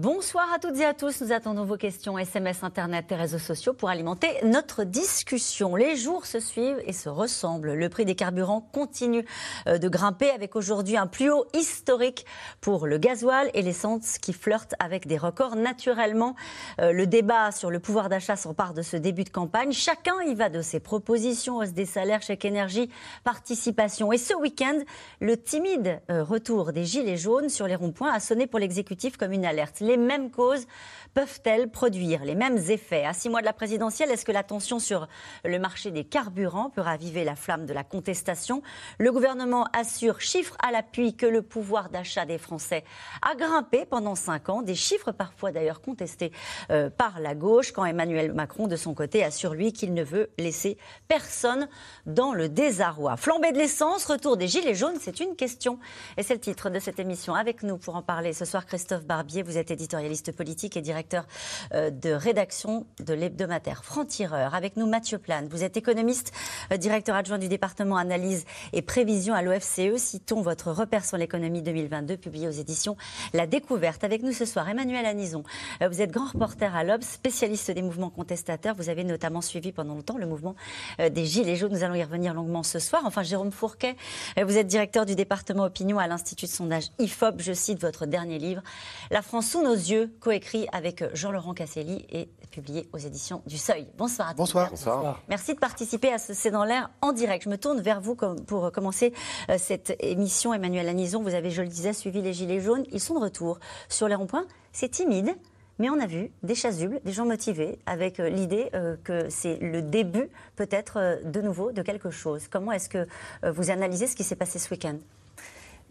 Bonsoir à toutes et à tous. Nous attendons vos questions SMS, Internet et réseaux sociaux pour alimenter notre discussion. Les jours se suivent et se ressemblent. Le prix des carburants continue euh, de grimper avec aujourd'hui un plus haut historique pour le gasoil et l'essence qui flirtent avec des records. Naturellement, euh, le débat sur le pouvoir d'achat s'empare de ce début de campagne. Chacun y va de ses propositions, hausse des salaires, chèque énergie, participation. Et ce week-end, le timide euh, retour des gilets jaunes sur les ronds-points a sonné pour l'exécutif comme une alerte les mêmes causes peuvent-elles produire les mêmes effets? À six mois de la présidentielle, est-ce que la tension sur le marché des carburants peut raviver la flamme de la contestation? Le gouvernement assure, chiffre à l'appui, que le pouvoir d'achat des Français a grimpé pendant cinq ans, des chiffres parfois d'ailleurs contestés euh, par la gauche, quand Emmanuel Macron, de son côté, assure lui qu'il ne veut laisser personne dans le désarroi. Flambée de l'essence, retour des Gilets jaunes, c'est une question. Et c'est le titre de cette émission. Avec nous pour en parler ce soir, Christophe Barbier, vous êtes éditorialiste politique et directeur euh, de rédaction de l'hebdomadaire Franc-Tireur. Avec nous, Mathieu Plane. Vous êtes économiste, euh, directeur adjoint du département analyse et prévision à l'OFCE. Citons votre repère sur l'économie 2022, publié aux éditions La Découverte. Avec nous ce soir, Emmanuel Anison. Euh, vous êtes grand reporter à l'Obs, spécialiste des mouvements contestateurs. Vous avez notamment suivi pendant longtemps le mouvement des Gilets jaunes. Nous allons y revenir longuement ce soir. Enfin, Jérôme Fourquet, vous êtes directeur du département opinion à l'Institut de sondage IFOP. Je cite votre dernier livre, La France sous nos yeux, coécrit avec Jean-Laurent Casselli et publié aux éditions du Seuil. Bonsoir à tous. Bonsoir. Bonsoir. Merci de participer à ce C'est dans l'air en direct. Je me tourne vers vous pour commencer euh, cette émission. Emmanuel Anison, vous avez, je le disais, suivi les Gilets jaunes. Ils sont de retour sur les ronds-points. C'est timide. Mais on a vu des chasubles, des gens motivés, avec euh, l'idée euh, que c'est le début, peut-être, de nouveau, de quelque chose. Comment est-ce que vous analysez ce qui s'est passé ce week-end?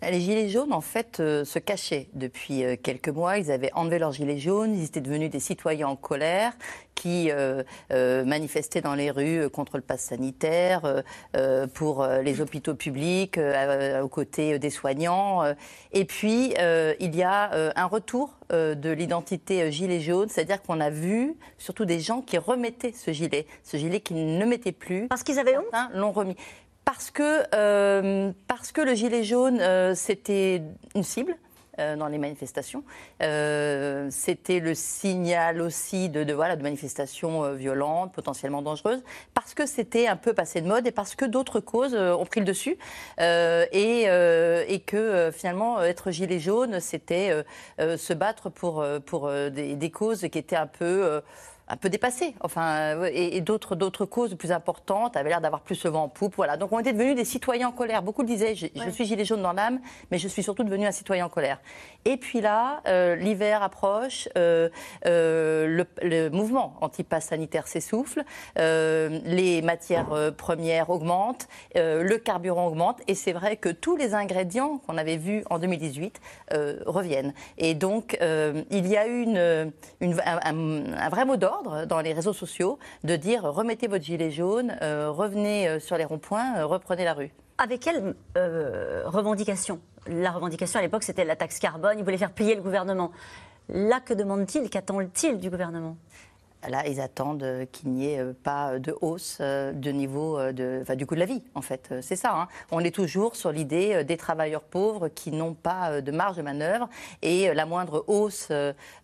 Les gilets jaunes, en fait, euh, se cachaient depuis euh, quelques mois. Ils avaient enlevé leurs gilets jaunes. Ils étaient devenus des citoyens en colère qui euh, manifestaient dans les rues contre le pass sanitaire, pour les hôpitaux publics, aux côtés des soignants. Et puis, il y a un retour de l'identité gilet jaune, c'est-à-dire qu'on a vu surtout des gens qui remettaient ce gilet, ce gilet qu'ils ne mettaient plus. Parce qu'ils avaient honte l'ont remis parce que, euh, parce que le gilet jaune, euh, c'était une cible euh, dans les manifestations. c'était le signal aussi de, voilà, de manifestations violentes, potentiellement dangereuses, parce que c'était un peu passé de mode et parce que d'autres causes ont pris le dessus. et, et que finalement, être gilet jaune, c'était se battre pour, pour des, des, causes qui étaient un peu un peu dépassé. Enfin, et, d'autres, d'autres causes plus importantes avaient l'air d'avoir plus le vent en poupe. Voilà. Donc on était devenus des citoyens en colère. Beaucoup le disaient, je, suis gilet jaune dans l'âme, mais je suis surtout devenu un citoyen en colère. Et puis là, euh, l'hiver approche, euh, euh, le, mouvement anti-pass sanitaire s'essouffle, les matières premières augmentent, le carburant augmente, et c'est vrai que tous les ingrédients qu'on avait vus en 2018 reviennent. Et donc, il y a eu une, un vrai mot d'ordre dans les réseaux sociaux de dire remettez votre gilet jaune, euh, revenez euh, sur les ronds-points, euh, reprenez la rue. Avec quelle revendication? La revendication à l'époque, c'était la taxe carbone. Il voulait faire plier le gouvernement. Là, que demande-t-il? Qu'attend-il du gouvernement? Là, ils attendent qu'il n'y ait pas de hausse de niveau de, enfin, du coût de la vie, en fait. C'est ça. Hein. On est toujours sur l'idée des travailleurs pauvres qui n'ont pas de marge de manœuvre et la moindre hausse.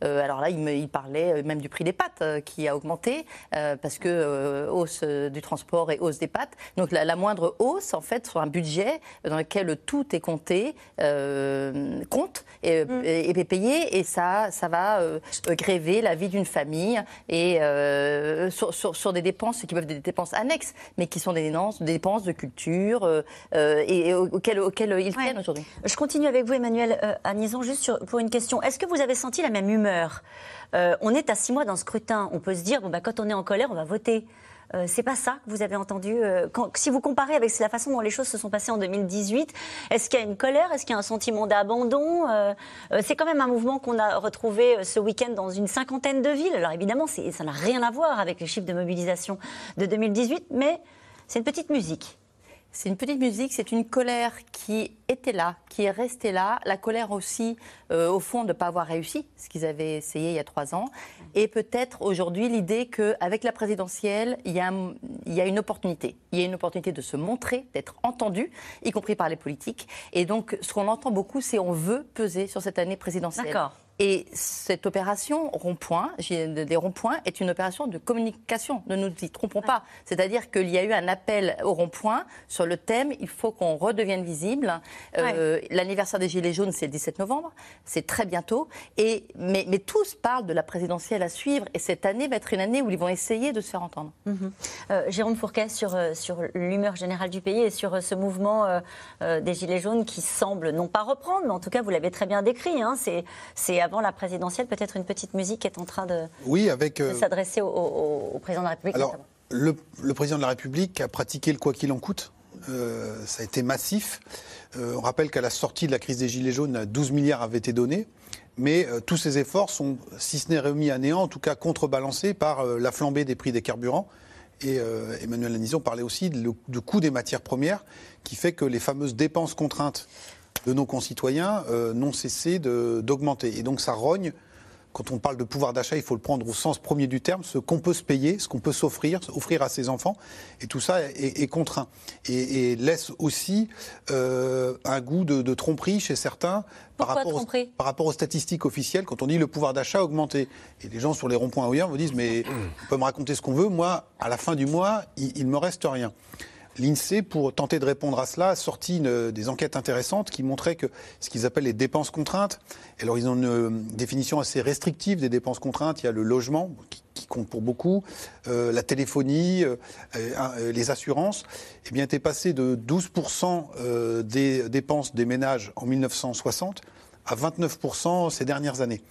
Alors là, il, me, il parlait même du prix des pâtes qui a augmenté parce que hausse du transport et hausse des pâtes. Donc la, moindre hausse, en fait, sur un budget dans lequel tout est compté, compte et, mm. est payé et ça, ça va gréver la vie d'une famille et euh, sur, des dépenses qui peuvent être des dépenses annexes, mais qui sont des dépenses, de culture euh, euh, et, auxquelles, ils tiennent aujourd'hui. Je continue avec vous, Emmanuel Anison, juste pour une question. Est-ce que vous avez senti la même humeur? On est à six mois d'un scrutin. On peut se dire, bon, bah, quand on est en colère, on va voter. Euh, c'est pas ça que vous avez entendu euh, Si vous comparez avec la façon dont les choses se sont passées en 2018, est-ce qu'il y a une colère Est-ce qu'il y a un sentiment d'abandon euh, C'est quand même un mouvement qu'on a retrouvé ce week-end dans une cinquantaine de villes. Alors évidemment, ça n'a rien à voir avec les chiffres de mobilisation de 2018, mais c'est une petite musique. C'est une petite musique, c'est une colère qui était là, qui est resté là. La colère aussi, euh, au fond, de ne pas avoir réussi ce qu'ils avaient essayé il y a trois ans. Et peut-être aujourd'hui l'idée qu'avec la présidentielle, il y, a, il y a une opportunité. Il y a une opportunité de se montrer, d'être entendu, y compris par les politiques. Et donc, ce qu'on entend beaucoup, c'est on veut peser sur cette année présidentielle. D'accord. Et cette opération rond-point, des ronds-points, est une opération de communication. Ne nous y trompons pas. C'est-à-dire qu'il y a eu un appel au rond-point sur le thème il faut qu'on redevienne visible. Euh, L'anniversaire des Gilets jaunes, c'est le 17 novembre. C'est très bientôt. Et, mais, mais, tous parlent de la présidentielle à suivre. Et cette année va être une année où ils vont essayer de se faire entendre. Mhm. euh, Jérôme Fourquet, sur, euh, sur l'humeur générale du pays et sur ce mouvement euh, des Gilets jaunes qui semble non pas reprendre, mais en tout cas, vous l'avez très bien décrit. Hein, c'est avant la présidentielle, peut-être une petite musique est en train de, oui, avec, de s'adresser au, au, président de la République. Alors, le, le, président de la République a pratiqué le quoi qu'il en coûte. Euh, ça a été massif. Euh, on rappelle qu'à la sortie de la crise des Gilets jaunes, 12 milliards avaient été donnés. Mais euh, tous ces efforts sont, si ce n'est remis à néant, en tout cas contrebalancés par la flambée des prix des carburants. Et Emmanuel Lanison parlait aussi du coût des matières premières, qui fait que les fameuses dépenses contraintes de nos concitoyens euh, n'ont cessé d'augmenter. Et donc ça rogne. Quand on parle de pouvoir d'achat, il faut le prendre au sens premier du terme, ce qu'on peut se payer, ce qu'on peut s'offrir, offrir à ses enfants. Et tout ça est, est contraint. Et, et, laisse aussi euh, un goût de, de, tromperie chez certains par rapport, aux, par rapport, aux, statistiques officielles quand on dit le pouvoir d'achat a augmenté. Et les gens sur les ronds-points ailleurs vous disent mais on peut me raconter ce qu'on veut, moi, à la fin du mois, il ne me reste rien. L'INSEE, pour tenter de répondre à cela, a sorti une, des enquêtes intéressantes qui montraient que ce qu'ils appellent les dépenses contraintes, alors ils ont une définition assez restrictive des dépenses contraintes, il y a le logement qui, qui compte pour beaucoup, euh, la téléphonie, euh, euh, les assurances, eh bien, était passé de 12% euh, des dépenses des ménages en 1960 à 29% ces dernières années.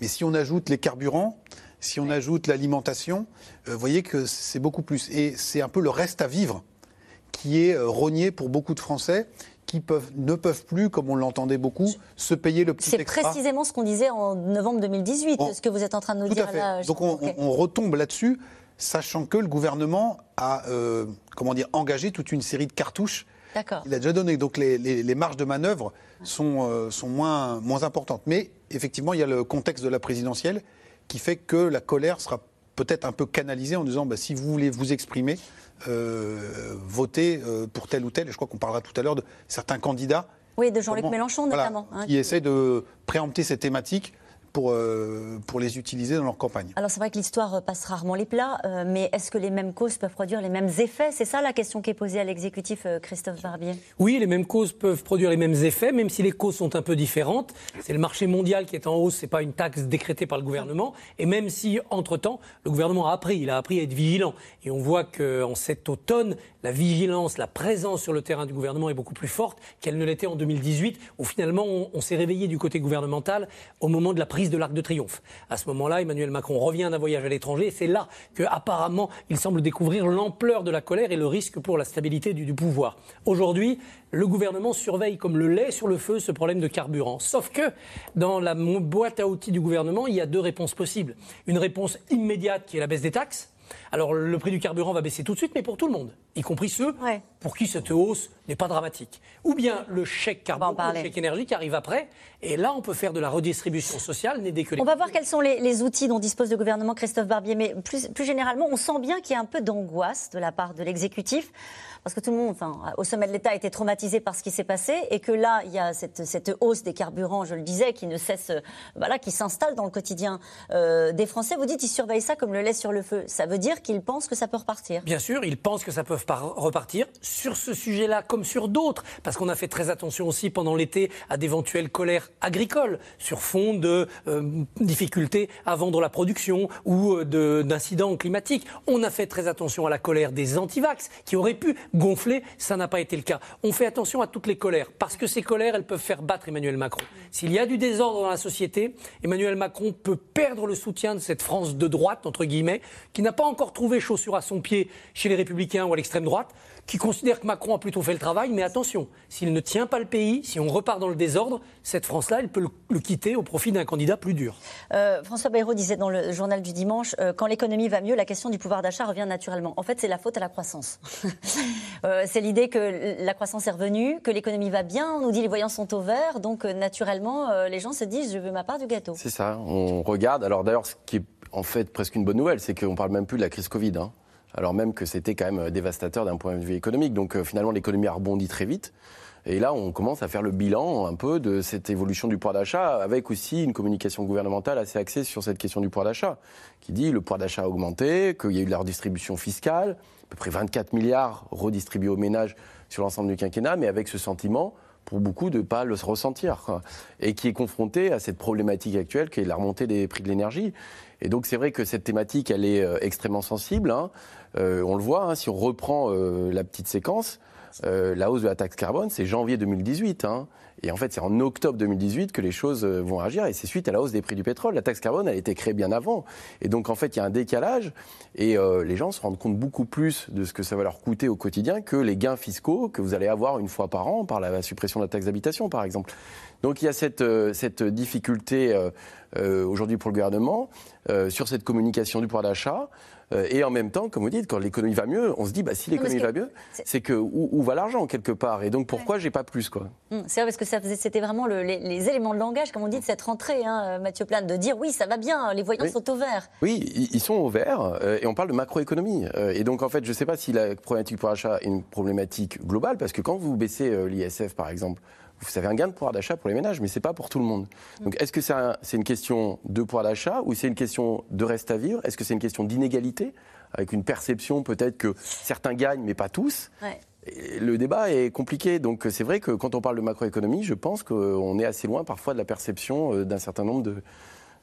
Mais si on ajoute les carburants, si on ajoute l'alimentation, vous voyez que c'est beaucoup plus. Et c'est un peu le reste à vivre qui est rogné pour beaucoup de Français qui peuvent, ne peuvent plus, comme on l'entendait beaucoup, se payer le petit. C'est précisément ce qu'on disait en novembre 2018, on, ce que vous êtes en train de nous tout dire à fait. là. Donc on, on, retombe là-dessus, sachant que le gouvernement a euh, comment dire, engagé toute une série de cartouches. Il a déjà donné. Donc les, les, les marges de manœuvre sont, euh, sont moins, moins importantes. Mais effectivement, il y a le contexte de la présidentielle qui fait que la colère sera peut-être un peu canalisée en disant bah, si vous voulez vous exprimer, euh, voter euh, pour tel ou tel. Et je crois qu'on parlera tout à l'heure de certains candidats. Oui, de Jean-Luc Mélenchon notamment. Voilà, hein, qui essaient de préempter ces thématiques pour, euh, pour les utiliser dans leur campagne. Alors c'est vrai que l'histoire passe rarement les plats, euh, mais est-ce que les mêmes causes peuvent produire les mêmes effets? C'est ça la question qui est posée à l'exécutif, euh, Christophe Barbier. Oui, les mêmes causes peuvent produire les mêmes effets, même si les causes sont un peu différentes. C'est le marché mondial qui est en hausse, c'est pas une taxe décrétée par le gouvernement. Et même si, entre-temps, le gouvernement a appris, il a appris à être vigilant. Et on voit qu'en cet automne, la vigilance, la présence sur le terrain du gouvernement est beaucoup plus forte qu'elle ne l'était en 2018, où finalement on, on s'est réveillé du côté gouvernemental au moment de la de l'Arc de Triomphe. À ce moment-là, Emmanuel Macron revient d'un voyage à l'étranger et c'est là que, apparemment, il semble découvrir l'ampleur de la colère et le risque pour la stabilité du pouvoir. Aujourd'hui, le gouvernement surveille comme le lait sur le feu ce problème de carburant. Sauf que dans la boîte à outils du gouvernement, il y a deux réponses possibles. Une réponse immédiate qui est la baisse des taxes alors le prix du carburant va baisser tout de suite, mais pour tout le monde, y compris ceux ouais. pour qui cette hausse n'est pas dramatique. Ou bien le chèque carburant, le chèque énergie qui arrive après, et là on peut faire de la redistribution sociale, n'aider que les... On va voir quels sont les, les, outils dont dispose le gouvernement Christophe Barbier, mais plus, plus généralement, on sent bien qu'il y a un peu d'angoisse de la part de l'exécutif parce que tout le monde, enfin, au sommet de l'État, été traumatisé par ce qui s'est passé, et que là, il y a cette, cette, hausse des carburants, je le disais, qui ne cesse, voilà, qui s'installe dans le quotidien euh, des Français. Vous dites, ils surveillent ça comme le lait sur le feu. Ça veut dire qu'ils pensent que ça peut repartir. Bien sûr, ils pensent que ça peut repartir sur ce sujet-là comme sur d'autres, parce qu'on a fait très attention aussi pendant l'été à d'éventuelles colères agricoles sur fond de euh, difficultés à vendre la production ou euh, d'incidents climatiques. On a fait très attention à la colère des antivax qui auraient pu gonflé, ça n'a pas été le cas. On fait attention à toutes les colères, parce que ces colères, elles peuvent faire battre Emmanuel Macron. S'il y a du désordre dans la société, Emmanuel Macron peut perdre le soutien de cette France de droite, entre guillemets, qui n'a pas encore trouvé chaussure à son pied chez les républicains ou à l'extrême droite, qui considère que Macron a plutôt fait le travail, mais attention, s'il ne tient pas le pays, si on repart dans le désordre, cette France-là, elle peut le, le, quitter au profit d'un candidat plus dur. Euh, François Bayrou disait dans le journal du dimanche, euh, quand l'économie va mieux, la question du pouvoir d'achat revient naturellement. En fait, c'est la faute à la croissance. Euh, c'est l'idée que la croissance est revenue, que l'économie va bien. On nous dit les voyants sont au vert, donc euh, naturellement, euh, les gens se disent je veux ma part du gâteau. C'est ça. On regarde. Alors d'ailleurs, ce qui est en fait presque une bonne nouvelle, c'est qu'on parle même plus de la crise Covid. hein. Alors même que c'était quand même dévastateur d'un point de vue économique. Donc euh, finalement, l'économie a rebondi très vite. Et là, on commence à faire le bilan un peu de cette évolution du pouvoir d'achat, avec aussi une communication gouvernementale assez axée sur cette question du pouvoir d'achat, qui dit le pouvoir d'achat a augmenté, qu'il y a eu de la redistribution fiscale, à peu près 24 milliards redistribués aux ménages sur l'ensemble du quinquennat, mais avec ce sentiment, pour beaucoup, de ne pas le ressentir, quoi. et qui est confronté à cette problématique actuelle, qui est la remontée des prix de l'énergie. Et donc c'est vrai que cette thématique, elle est euh, extrêmement sensible. hein. Euh, on le voit, hein, si on reprend euh, la petite séquence, euh, la hausse de la taxe carbone, c'est janvier 2018. hein. Et en fait, c'est en octobre 2018 que les choses euh, vont agir. Et c'est suite à la hausse des prix du pétrole. La taxe carbone, elle a été créée bien avant. Et donc, en fait, il y a un décalage. Et euh, les gens se rendent compte beaucoup plus de ce que ça va leur coûter au quotidien que les gains fiscaux que vous allez avoir une fois par an par la suppression de la taxe d'habitation, par exemple. Donc, il y a cette, euh, cette difficulté euh, euh, aujourd'hui pour le gouvernement sur cette communication du pouvoir d'achat. Euh, et en même temps, comme vous dites, quand l'économie va mieux, on se dit, bah, si l'économie va mieux, c'est- que où, où va l'argent quelque part Et donc pourquoi j'ai pas plus quoi? Hum, C'est vrai parce que ça c'était vraiment le- les, les éléments de langage, comme on dit, de cette rentrée, hein, Mathieu Plane, de dire oui, ça va bien, les voyants Oui. sont au vert. Oui, ils sont au vert euh, et on parle de macroéconomie. Euh, et donc en fait, je ne sais pas si la problématique pour achat est une problématique globale parce que quand vous baissez l'ISF par exemple, vous avez un gain de pouvoir d'achat pour les ménages, mais c'est pas pour tout le monde. Donc est-ce que c'est un- c'est une question de pouvoir d'achat ou c'est une question de reste à vivre? Est-ce que c'est une question d'inégalité? Avec une perception peut-être que certains gagnent mais pas tous. Ouais. Le débat est compliqué, donc c'est vrai que quand on parle de macroéconomie, je pense qu'on est assez loin parfois de la perception euh, d'un certain nombre de...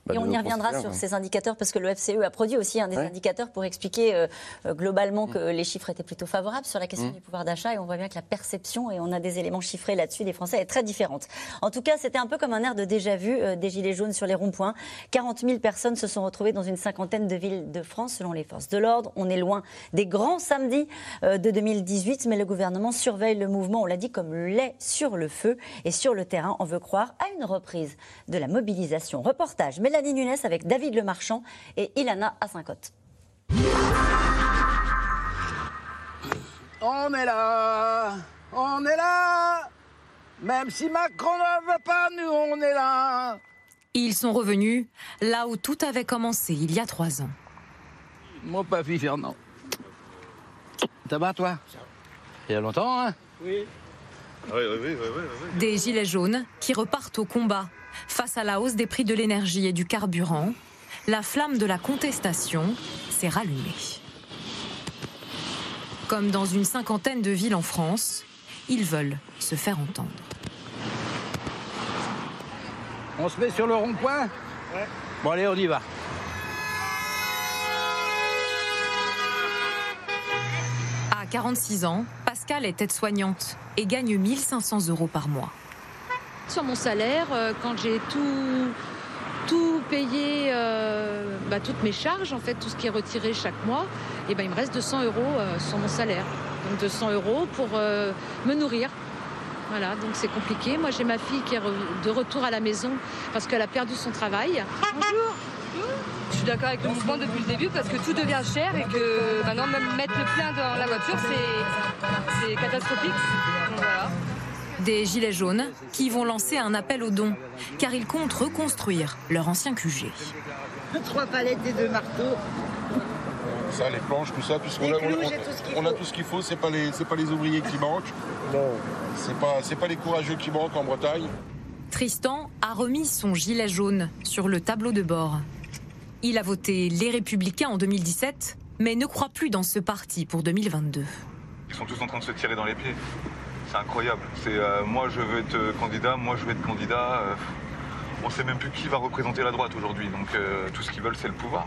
bah, Et on y reviendra sur ces indicateurs parce que le FCE a produit aussi un des Ouais. indicateurs pour expliquer euh, euh, globalement que les chiffres étaient plutôt favorables sur la question Mm. du pouvoir d'achat et on voit bien que la perception, et on a des éléments chiffrés là-dessus, des Français est très différente. En tout cas, c'était un peu comme un air de déjà-vu euh, des Gilets jaunes sur les ronds-points. 40 000 personnes se sont retrouvées dans une cinquantaine de villes de France selon les forces de l'ordre. On est loin des grands samedis euh, de 2018, mais le gouvernement surveille le mouvement, on l'a dit, comme le lait sur le feu. Et sur le terrain, on veut croire à une reprise de la mobilisation. Reportage Mélanie Nunes avec David Lemarchand et Ilana Assincote. On est là, on est là. Même si Macron ne veut pas, nous on est là. Ils sont revenus là où tout avait commencé il y a trois ans. Mon papy Fernand. Ça va toi? Il y a longtemps, hein? Des gilets jaunes qui repartent au combat face à la hausse des prix de l'énergie et du carburant. La flamme de la contestation s'est rallumée. Comme dans une cinquantaine de villes en France, ils veulent se faire entendre. On se met sur le rond-point? Bon allez, on y va. À 46 ans, Pascal est aide-soignante et gagne 1500 euros par mois. Sur mon salaire, euh, quand j'ai tout, payé, euh, bah, toutes mes charges, en fait, tout ce qui est retiré chaque mois, et ben, il me reste 200 euros euh, sur mon salaire. Donc 200 euros pour me nourrir. Voilà, donc c'est compliqué. Moi, j'ai ma fille qui est de retour à la maison parce qu'elle a perdu son travail. Bonjour. Je suis d'accord avec le mouvement depuis le début parce que tout devient cher et que maintenant même mettre le plein dans la voiture c'est catastrophique. Des gilets jaunes qui vont lancer un appel aux dons car ils comptent reconstruire leur ancien QG. Trois palettes et deux marteaux. Ça, les planches, tout ça, puisqu'on a, on, j'ai tout ce qu'il on a faut. tout ce qu'il faut, c'est pas les, pas les ouvriers qui manquent. C'est pas, c'est pas les courageux qui manquent en Bretagne. Tristan a remis son gilet jaune sur le tableau de bord. Il a voté les Républicains en 2017, mais ne croit plus dans ce parti pour 2022. Ils sont tous en train de se tirer dans les pieds. C'est incroyable. C'est euh, moi je veux être euh, candidat, moi je veux être candidat. euh, on sait même plus qui va représenter la droite aujourd'hui. Donc euh, tout ce qu'ils veulent c'est le pouvoir.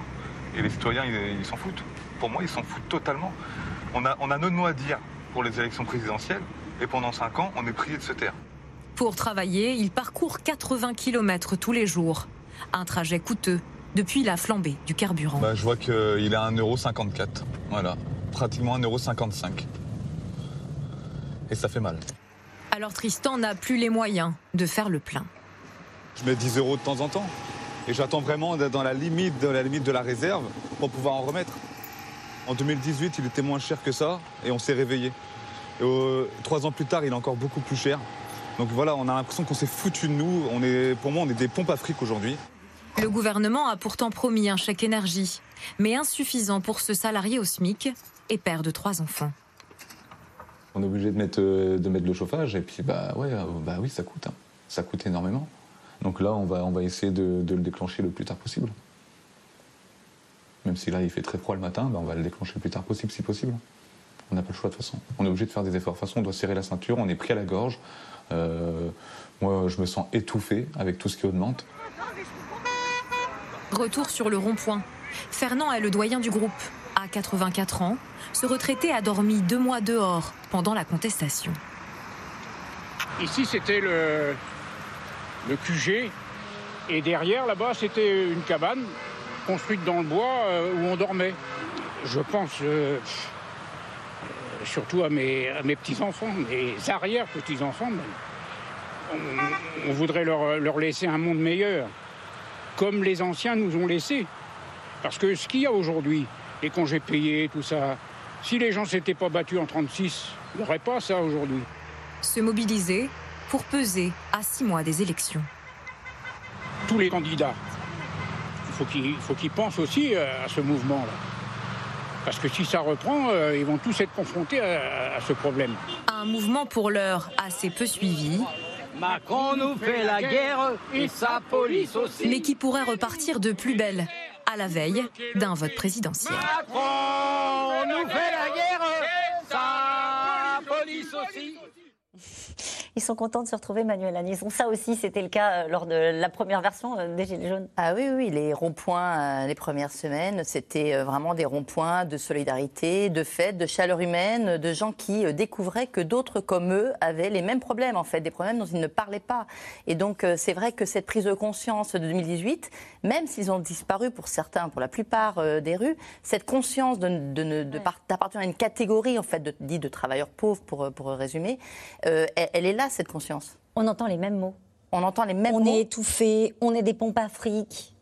Et les citoyens ils ils s'en foutent. Pour moi ils s'en foutent totalement. On a, on a notre mot à dire pour les élections présidentielles et pendant 5 ans on est prié de se taire. Pour travailler, il parcourt 80 km tous les jours. Un trajet coûteux depuis la flambée du carburant. Bah, je vois qu'il est à 1,54€. Voilà. Pratiquement 1,55€. Et ça fait mal. Alors Tristan n'a plus les moyens de faire le plein. Je mets 10 euros de temps en temps. Et j'attends vraiment d'être dans la limite, de la limite de la réserve pour pouvoir en remettre. En 2018, il était moins cher que ça et on s'est réveillé. Et, euh, trois ans plus tard, il est encore beaucoup plus cher. Donc voilà, on a l'impression qu'on s'est foutu de nous. On est, pour moi, on est des pompes à fric aujourd'hui. Le gouvernement a pourtant promis un chèque énergie, mais insuffisant pour ce salarié au SMIC et père de trois enfants. On est obligé de mettre, euh, de mettre le chauffage et puis bah ouais, euh, bah oui, ça coûte. hein. Ça coûte énormément. Donc là, on va, on va essayer de, de le déclencher le plus tard possible. Même si là, il fait très froid le matin, bah, on va le déclencher le plus tard possible si possible. On n'a pas le choix de toute façon. On est obligé de faire des efforts. De toute façon, on doit serrer la ceinture, on est pris à la gorge. Euh, moi, je me sens étouffé avec tout ce qui augmente. Retour sur le rond-point. Fernand est le doyen du groupe. À 84 ans, ce retraité a dormi deux mois dehors pendant la contestation. Ici, c'était le, QG. Et derrière, là-bas, c'était une cabane construite dans le bois euh, où on dormait. Je pense euh, euh, surtout à mes, petits-enfants, mes arrière-petits-enfants. on voudrait leur, leur laisser un monde meilleur, comme les anciens nous ont laissé. Parce que ce qu'il y a aujourd'hui, les congés payés, tout ça, si les gens ne s'étaient pas battus en 36, il n'y aurait pas ça aujourd'hui. Se mobiliser pour peser à six mois des élections. tous les candidats. Il faut qu'ils il faut qu'ils pensent aussi euh, à ce mouvement-là. Parce que si ça reprend, euh, ils vont tous être confrontés à, à ce problème. Un mouvement pour l'heure assez peu suivi, Macron nous fait la guerre et sa police aussi. mais qui pourrait repartir de plus belle la veille d'un vote présidentiel sa police aussi. Ils sont contents de se retrouver, Manuel Anisson. Ça aussi, c'était le cas euh, lors de la première version euh, des Gilets jaunes. Ah oui, oui, les ronds-points euh, les premières semaines, c'était vraiment des ronds-points de solidarité, de fête, de chaleur humaine, de gens qui découvraient que d'autres comme eux avaient les mêmes problèmes, en fait, des problèmes dont ils ne parlaient pas. Et donc, c'est vrai que cette prise de conscience de 2018, même s'ils ont disparu pour certains, pour la plupart des rues, cette conscience de, de, d'appartenir à une catégorie, en fait, de, dit de travailleurs pauvres, pour, pour résumer, euh, elle, elle est là, cette conscience? On entend les mêmes mots. On entend les mêmes On mots. est étouffé, on est des pompes à fric.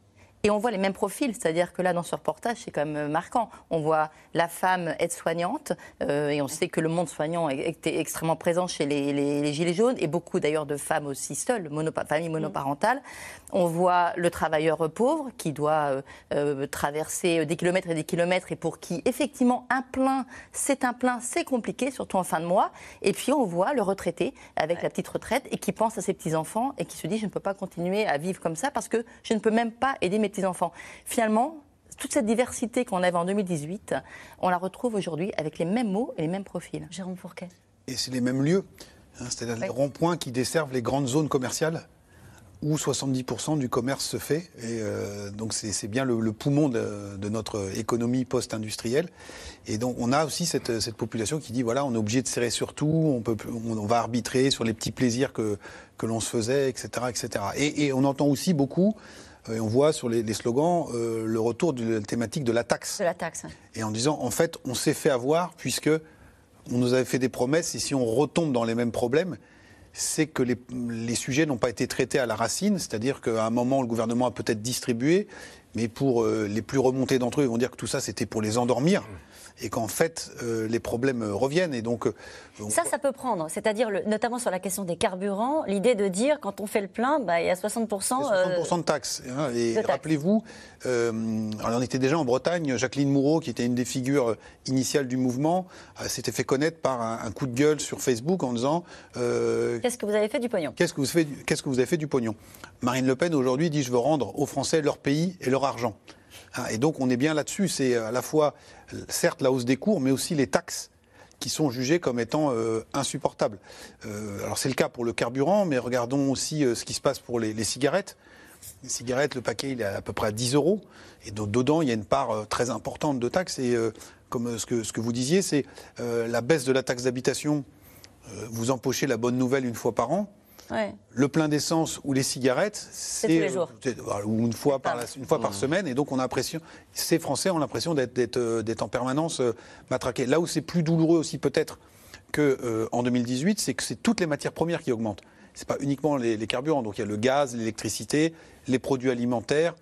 Et on voit les mêmes profils, c'est-à-dire que là, dans ce reportage, c'est quand même euh, marquant. On voit la femme aide-soignante, euh, et on sait que le monde soignant est- était extrêmement présent chez les, les- les Gilets jaunes, et beaucoup d'ailleurs de femmes aussi seules, monopa- familles monoparentales. On voit le travailleur pauvre qui doit euh, euh, traverser des kilomètres et des kilomètres, et pour qui, effectivement, un plein, c'est un plein, c'est compliqué, surtout en fin de mois. Et puis, on voit le retraité avec la petite retraite, et qui pense à ses petits-enfants, et qui se dit, je ne peux pas continuer à vivre comme ça, parce que je ne peux même pas aider mes petits-enfants. Finalement, toute cette diversité qu'on avait en 2018, on la retrouve aujourd'hui avec les mêmes mots et les mêmes profils. Jérôme Fourquet. Et c'est les mêmes lieux. hein, C'est-à-dire les ronds-points qui desservent les grandes zones commerciales où 70% du commerce se fait. Et euh, donc c'est bien le, le poumon de, de notre économie post-industrielle. Et donc on a aussi cette, cette population qui dit voilà, on est obligé de serrer sur tout, on, peut, plus- on, on va arbitrer sur les petits plaisirs que, que l'on se faisait, etc. etc. Et, et on entend aussi beaucoup, et on voit sur les, les slogans, euh, le retour de la thématique de la taxe. De la taxe. et en disant en fait on s'est fait avoir puisque on nous avait fait des promesses et si on retombe dans les mêmes problèmes, c'est que les, les sujets n'ont pas été traités à la racine, c'est-à-dire qu'à un moment le gouvernement a peut-être distribué, mais pour euh, les plus remontés d'entre eux, ils vont dire que tout ça c'était pour les endormir et qu'en fait euh, les problèmes reviennent et donc euh, on- Ça, ça peut prendre. C'est-à-dire, notamment sur la question des carburants, l'idée de dire, quand on fait le plein, bah, il y a 60%. euh, 60% de taxes. hein, et rappelez-vous, euh, on était déjà en Bretagne, Jacqueline Moureau, qui était une des figures initiales du mouvement, s'était fait connaître par un, un coup de gueule sur Facebook en disant Qu'est-ce que vous avez fait du pognon? Qu'est-ce que vous faites du- qu'est-ce que vous avez fait du pognon? Marine Le Pen aujourd'hui dit je veux rendre aux Français leur pays et leur argent. Hein, et donc on est bien là-dessus. C'est à la fois certes la hausse des cours, mais aussi les taxes qui sont jugées comme étant euh, insupportables. Euh, alors c'est le cas pour le carburant, mais regardons aussi euh, ce qui se passe pour les, cigarettes. Les cigarettes, le paquet, il est à peu près à 10 euros. Et dedans, il y a une part très importante de taxes. Et comme ce que, vous disiez, c'est la baisse de la taxe d'habitation. Vous empochez la bonne nouvelle une fois par an. Ouais. Le plein d'essence ou les cigarettes, c'est tous les jours. c'est- voilà, ou une fois par la- une fois par semaine, et donc on a l'impression, ces Français ont l'impression d'être d'être euh, en permanence euh, matraqués. Là où c'est plus douloureux aussi peut-être que euh, en 2018, c'est que c'est toutes les matières premières qui augmentent. C'est pas uniquement les, les carburants, donc il y a le gaz, l'électricité, les produits alimentaires,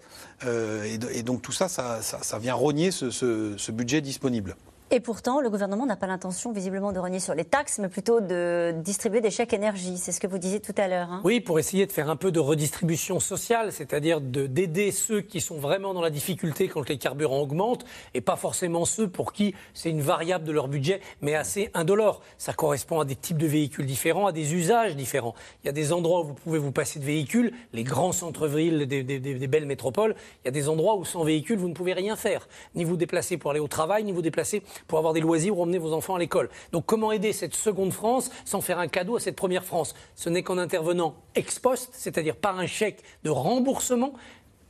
euh, et, donc tout ça, ça, ça- ça vient rogner ce, ce- ce budget disponible. Et pourtant, le gouvernement n'a pas l'intention visiblement de renier sur les taxes, mais plutôt de distribuer des chèques énergie. C'est ce que vous disiez tout à l'heure. hein. Oui, pour essayer de faire un peu de redistribution sociale, c'est-à-dire de- d'aider ceux qui sont vraiment dans la difficulté quand les carburants augmentent, et pas forcément ceux pour qui c'est une variable de leur budget, mais assez indolore. Ça correspond à des types de véhicules différents, à des usages différents. Il y a des endroits où vous pouvez vous passer de véhicules, les grands centres-villes des belles métropoles. Il y a des endroits où sans véhicule, vous ne pouvez rien faire, ni vous déplacer pour aller au travail, ni vous déplacer pour avoir des loisirs ou emmener vos enfants à l'école. Donc comment aider cette seconde France sans faire un cadeau à cette première France? Ce n'est qu'en intervenant ex post, c'est-à-dire par un chèque de remboursement,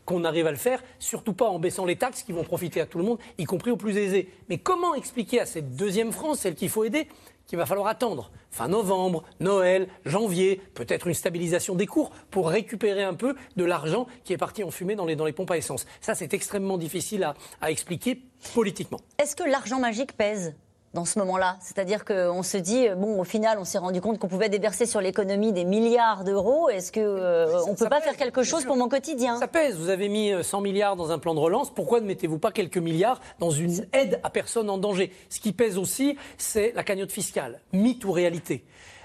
qu'on arrive à le faire, surtout pas en baissant les taxes qui vont profiter à tout le monde, y compris aux plus aisés. Mais comment expliquer à cette deuxième France, celle qu'il faut aider, qu'il va falloir attendre fin novembre, Noël, janvier, peut-être une stabilisation des cours pour récupérer un peu de l'argent qui est parti en fumée dans les, pompes à essence. Ça, c'est extrêmement difficile à expliquer politiquement. Est-ce que l'argent magique pèse? Dans ce moment-là C'est-à-dire qu'on se dit, bon, au final, on s'est rendu compte qu'on pouvait déverser sur l'économie des milliards d'euros. Est-ce qu'on ne peut pas faire quelque chose pour mon quotidien? Ça pèse. Vous avez mis euh, 100 milliards dans un plan de relance. Pourquoi ne mettez-vous pas quelques milliards dans une aide à personne en danger? Ce qui pèse aussi, c'est la cagnotte fiscale. Mythe ou réalité?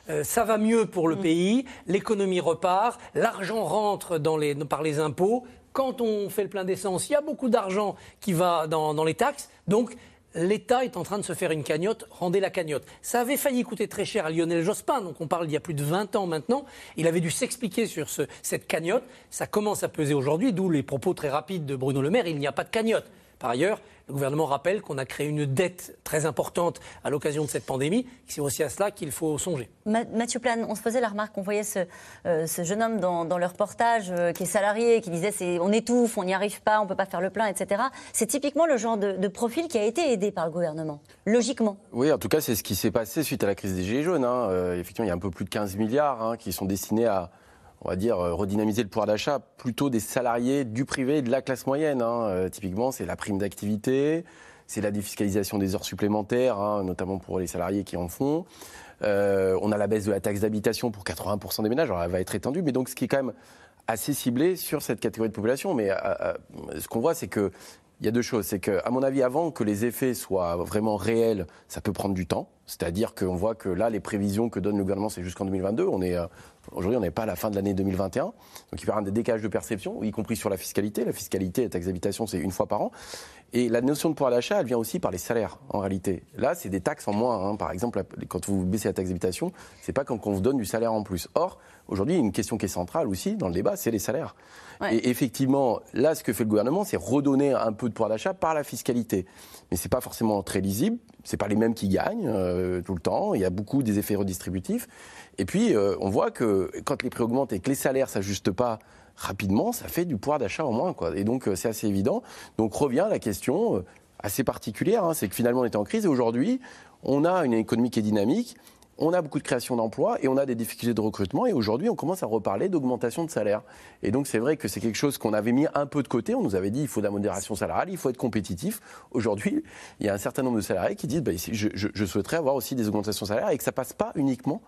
Euh, ça va mieux pour le pays, l'économie repart, l'argent rentre dans les- par les impôts. Quand on fait le plein d'essence, il y a beaucoup d'argent qui va dans, dans les taxes. Donc, l'État est en train de se faire une cagnotte, rendez la cagnotte. Ça avait failli coûter très cher à Lionel Jospin, donc on parle d'il y a plus de 20 ans maintenant. Il avait dû s'expliquer sur ce- cette cagnotte. Ça commence à peser aujourd'hui, d'où les propos très rapides de Bruno Le Maire, il n'y a pas de cagnotte. Par ailleurs, le gouvernement rappelle qu'on a créé une dette très importante à l'occasion de cette pandémie. C'est aussi à cela qu'il faut songer. Ma- Mathieu Plane, on se faisait la remarque qu'on voyait ce, euh, ce jeune homme dans, dans le reportage euh, qui est salarié, qui disait c'est, on étouffe, on n'y arrive pas, on ne peut pas faire le plein, etc. C'est typiquement le genre de, de profil qui a été aidé par le gouvernement, logiquement. Oui, en tout cas, c'est ce qui s'est passé suite à la crise des Gilets jaunes. hein. Euh, effectivement, il y a un peu plus de 15 milliards hein, qui sont destinés à, on va dire, euh, redynamiser le pouvoir d'achat plutôt des salariés du privé et de la classe moyenne. hein. Euh, typiquement, c'est la prime d'activité, c'est la défiscalisation des heures supplémentaires, hein, notamment pour les salariés qui en font. Euh, on a la baisse de la taxe d'habitation pour 80% des ménages, alors elle va être étendue, mais donc ce qui est quand même assez ciblé sur cette catégorie de population. Mais ce qu'on voit, c'est que il y a deux choses. C'est que, à mon avis, avant que les effets soient vraiment réels, ça peut prendre du temps. C'est-à-dire qu'on voit que là, les prévisions que donne le gouvernement, c'est jusqu'en 2022. On est aujourd'hui, on n'est pas à la fin de l'année 2021. Donc, il peut y avoir des décalages de perception, y compris sur la fiscalité. La fiscalité, la taxe d'habitation, c'est une fois par an. Et la notion de pouvoir d'achat, elle vient aussi par les salaires, en réalité. Là, c'est des taxes en moins. hein. Par exemple, quand vous baissez la taxe d'habitation, c'est pas quand on vous donne du salaire en plus. Or, aujourd'hui, une question qui est centrale aussi dans le débat, c'est les salaires. Et effectivement, là, ce que fait le gouvernement, c'est redonner un peu de pouvoir d'achat par la fiscalité. Mais c'est pas forcément très lisible. C'est pas les mêmes qui gagnent euh, tout le temps. Il y a beaucoup des effets redistributifs. Et puis, euh, on voit que quand les prix augmentent et que les salaires s'ajustent pas rapidement, ça fait du pouvoir d'achat en moins. Quoi. Et donc, euh, c'est assez évident. Donc, revient la question euh, assez particulière. hein, c'est que finalement, on était en crise et aujourd'hui, on a une économie qui est dynamique. On a beaucoup de création d'emplois et on a des difficultés de recrutement. Et aujourd'hui, on commence à reparler d'augmentation de salaire. Et donc, c'est vrai que c'est quelque chose qu'on avait mis un peu de côté. On nous avait dit il faut de la modération salariale, il faut être compétitif. Aujourd'hui, il y a un certain nombre de salariés qui disent bah, je, je- je souhaiterais avoir aussi des augmentations salariales et que ça passe pas uniquement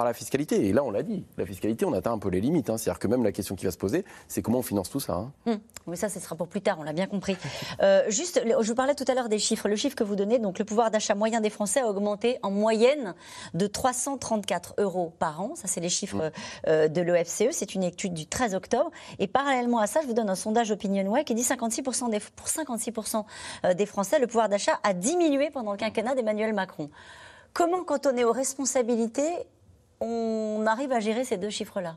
par la fiscalité. Et là, on l'a dit, la fiscalité, on atteint un peu les limites. hein. C'est-à-dire que même la question qui va se poser, c'est comment on finance tout ça. hein. Hum, Mais ça, ce sera pour plus tard, on l'a bien compris. Euh, juste, je vous parlais tout à l'heure des chiffres. Le chiffre que vous donnez, donc le pouvoir d'achat moyen des Français a augmenté en moyenne de 334 euros par an. Ça, c'est les chiffres euh, de l'OFCE. C'est une étude du 13 octobre. Et parallèlement à ça, je vous donne un sondage OpinionWay qui dit 56% des, pour 56% euh, des Français, le pouvoir d'achat a diminué pendant le quinquennat d'Emmanuel Macron. Comment, quand on est aux responsabilités, on arrive à gérer ces deux chiffres-là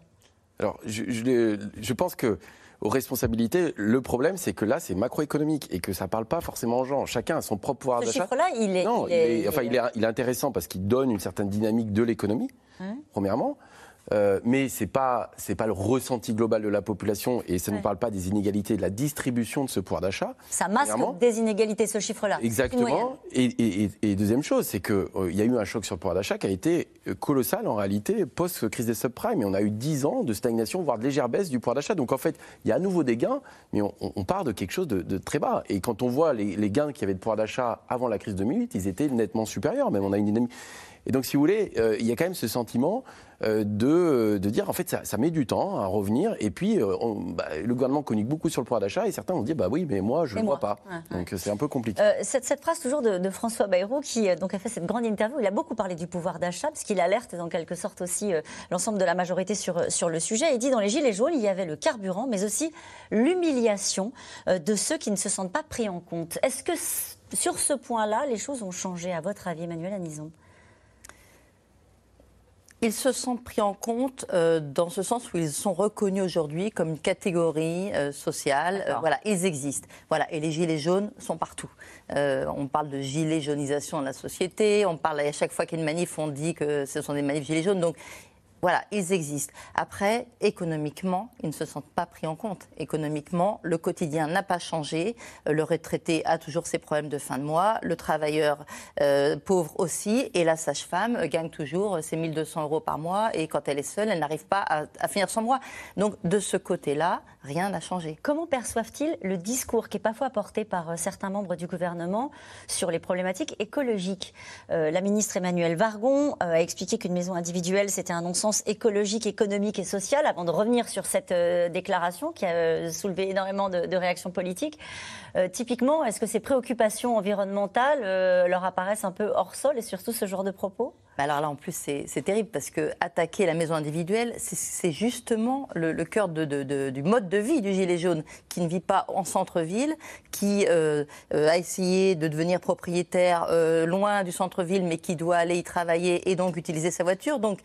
Alors, je, je l'ai- je pense que aux responsabilités, le problème, c'est que là, c'est macroéconomique et que ça ne parle pas forcément aux gens. Chacun a son propre pouvoir Ce d'achat. chiffre-là, il est- Non, il est- il est- enfin, est, il est intéressant parce qu'il donne une certaine dynamique de l'économie, Hein premièrement. Euh, mais c'est pas c'est pas le ressenti global de la population et ça ne Ouais. parle pas des inégalités de la distribution de ce pouvoir d'achat. Ça masque des inégalités, ce chiffre-là. Exactement. Et, et- et- et deuxième chose, c'est qu'il y a eu un choc sur le pouvoir d'achat qui a été euh, colossal en réalité post-crise des subprimes. Et on a eu 10 ans de stagnation, voire de légère baisse du pouvoir d'achat. Donc en fait, il y a à nouveau des gains, mais on, on- part de quelque chose de, de très bas. Et quand on voit les, les gains qu'il y avait de pouvoir d'achat avant la crise de 2008, ils étaient nettement supérieurs. Même on a une dynamique. Et donc, si vous voulez, euh, il y a quand même ce sentiment euh, de, de dire, en fait, ça, ça met du temps à revenir. Et puis, euh, on- bah, le gouvernement communique beaucoup sur le pouvoir d'achat et certains vont dire, bah oui, mais moi, je ne vois pas. Ouais, Donc, c'est un peu compliqué. Euh, cette, cette phrase toujours de, de François Bayrou qui euh, donc a fait cette grande interview, il a beaucoup parlé du pouvoir d'achat parce qu'il alerte en quelque sorte aussi euh, l'ensemble de la majorité sur, euh, sur le sujet. Il dit dans les Gilets jaunes, il y avait le carburant mais aussi l'humiliation euh, de ceux qui ne se sentent pas pris en compte. Est-ce que sur ce point-là, les choses ont changé à votre avis, Emmanuel Anison Ils se sont pris en compte euh, dans ce sens où ils sont reconnus aujourd'hui comme une catégorie euh, sociale. Euh, voilà, ils existent. Voilà, et les gilets jaunes sont partout. On parle de gilet jaunisation de la société. On parle à chaque fois qu'il y a une manif, on dit que ce sont des manifs gilets jaunes. Donc voilà, ils existent. Après, économiquement, ils ne se sentent pas pris en compte. Économiquement, le quotidien n'a pas changé. Euh, Le retraité a toujours ses problèmes de fin de mois. Le travailleur euh, pauvre aussi. Et la sage-femme euh, gagne toujours ses 1200 euros par mois. Et quand elle est seule, elle n'arrive pas à, à finir son mois. Donc, de ce côté-là, rien n'a changé. Comment perçoivent-ils le discours qui est parfois porté par euh, certains membres du gouvernement sur les problématiques écologiques? Euh, La ministre Emmanuelle Vargon euh, a expliqué qu'une maison individuelle, c'était un non-sens écologique, économique et social, avant de revenir sur cette déclaration qui a soulevé énormément de, de réactions politiques. Typiquement, est-ce que ces préoccupations environnementales leur apparaissent un peu hors sol et surtout ce genre de propos? Bah alors là, en plus, c'est terrible parce que attaquer la maison individuelle, c'est- justement le, cœur du mode de vie du gilet jaune, qui ne vit pas en centre-ville, qui euh, euh, a essayé de devenir propriétaire euh, loin du centre-ville, mais qui doit aller y travailler et donc utiliser sa voiture. Donc,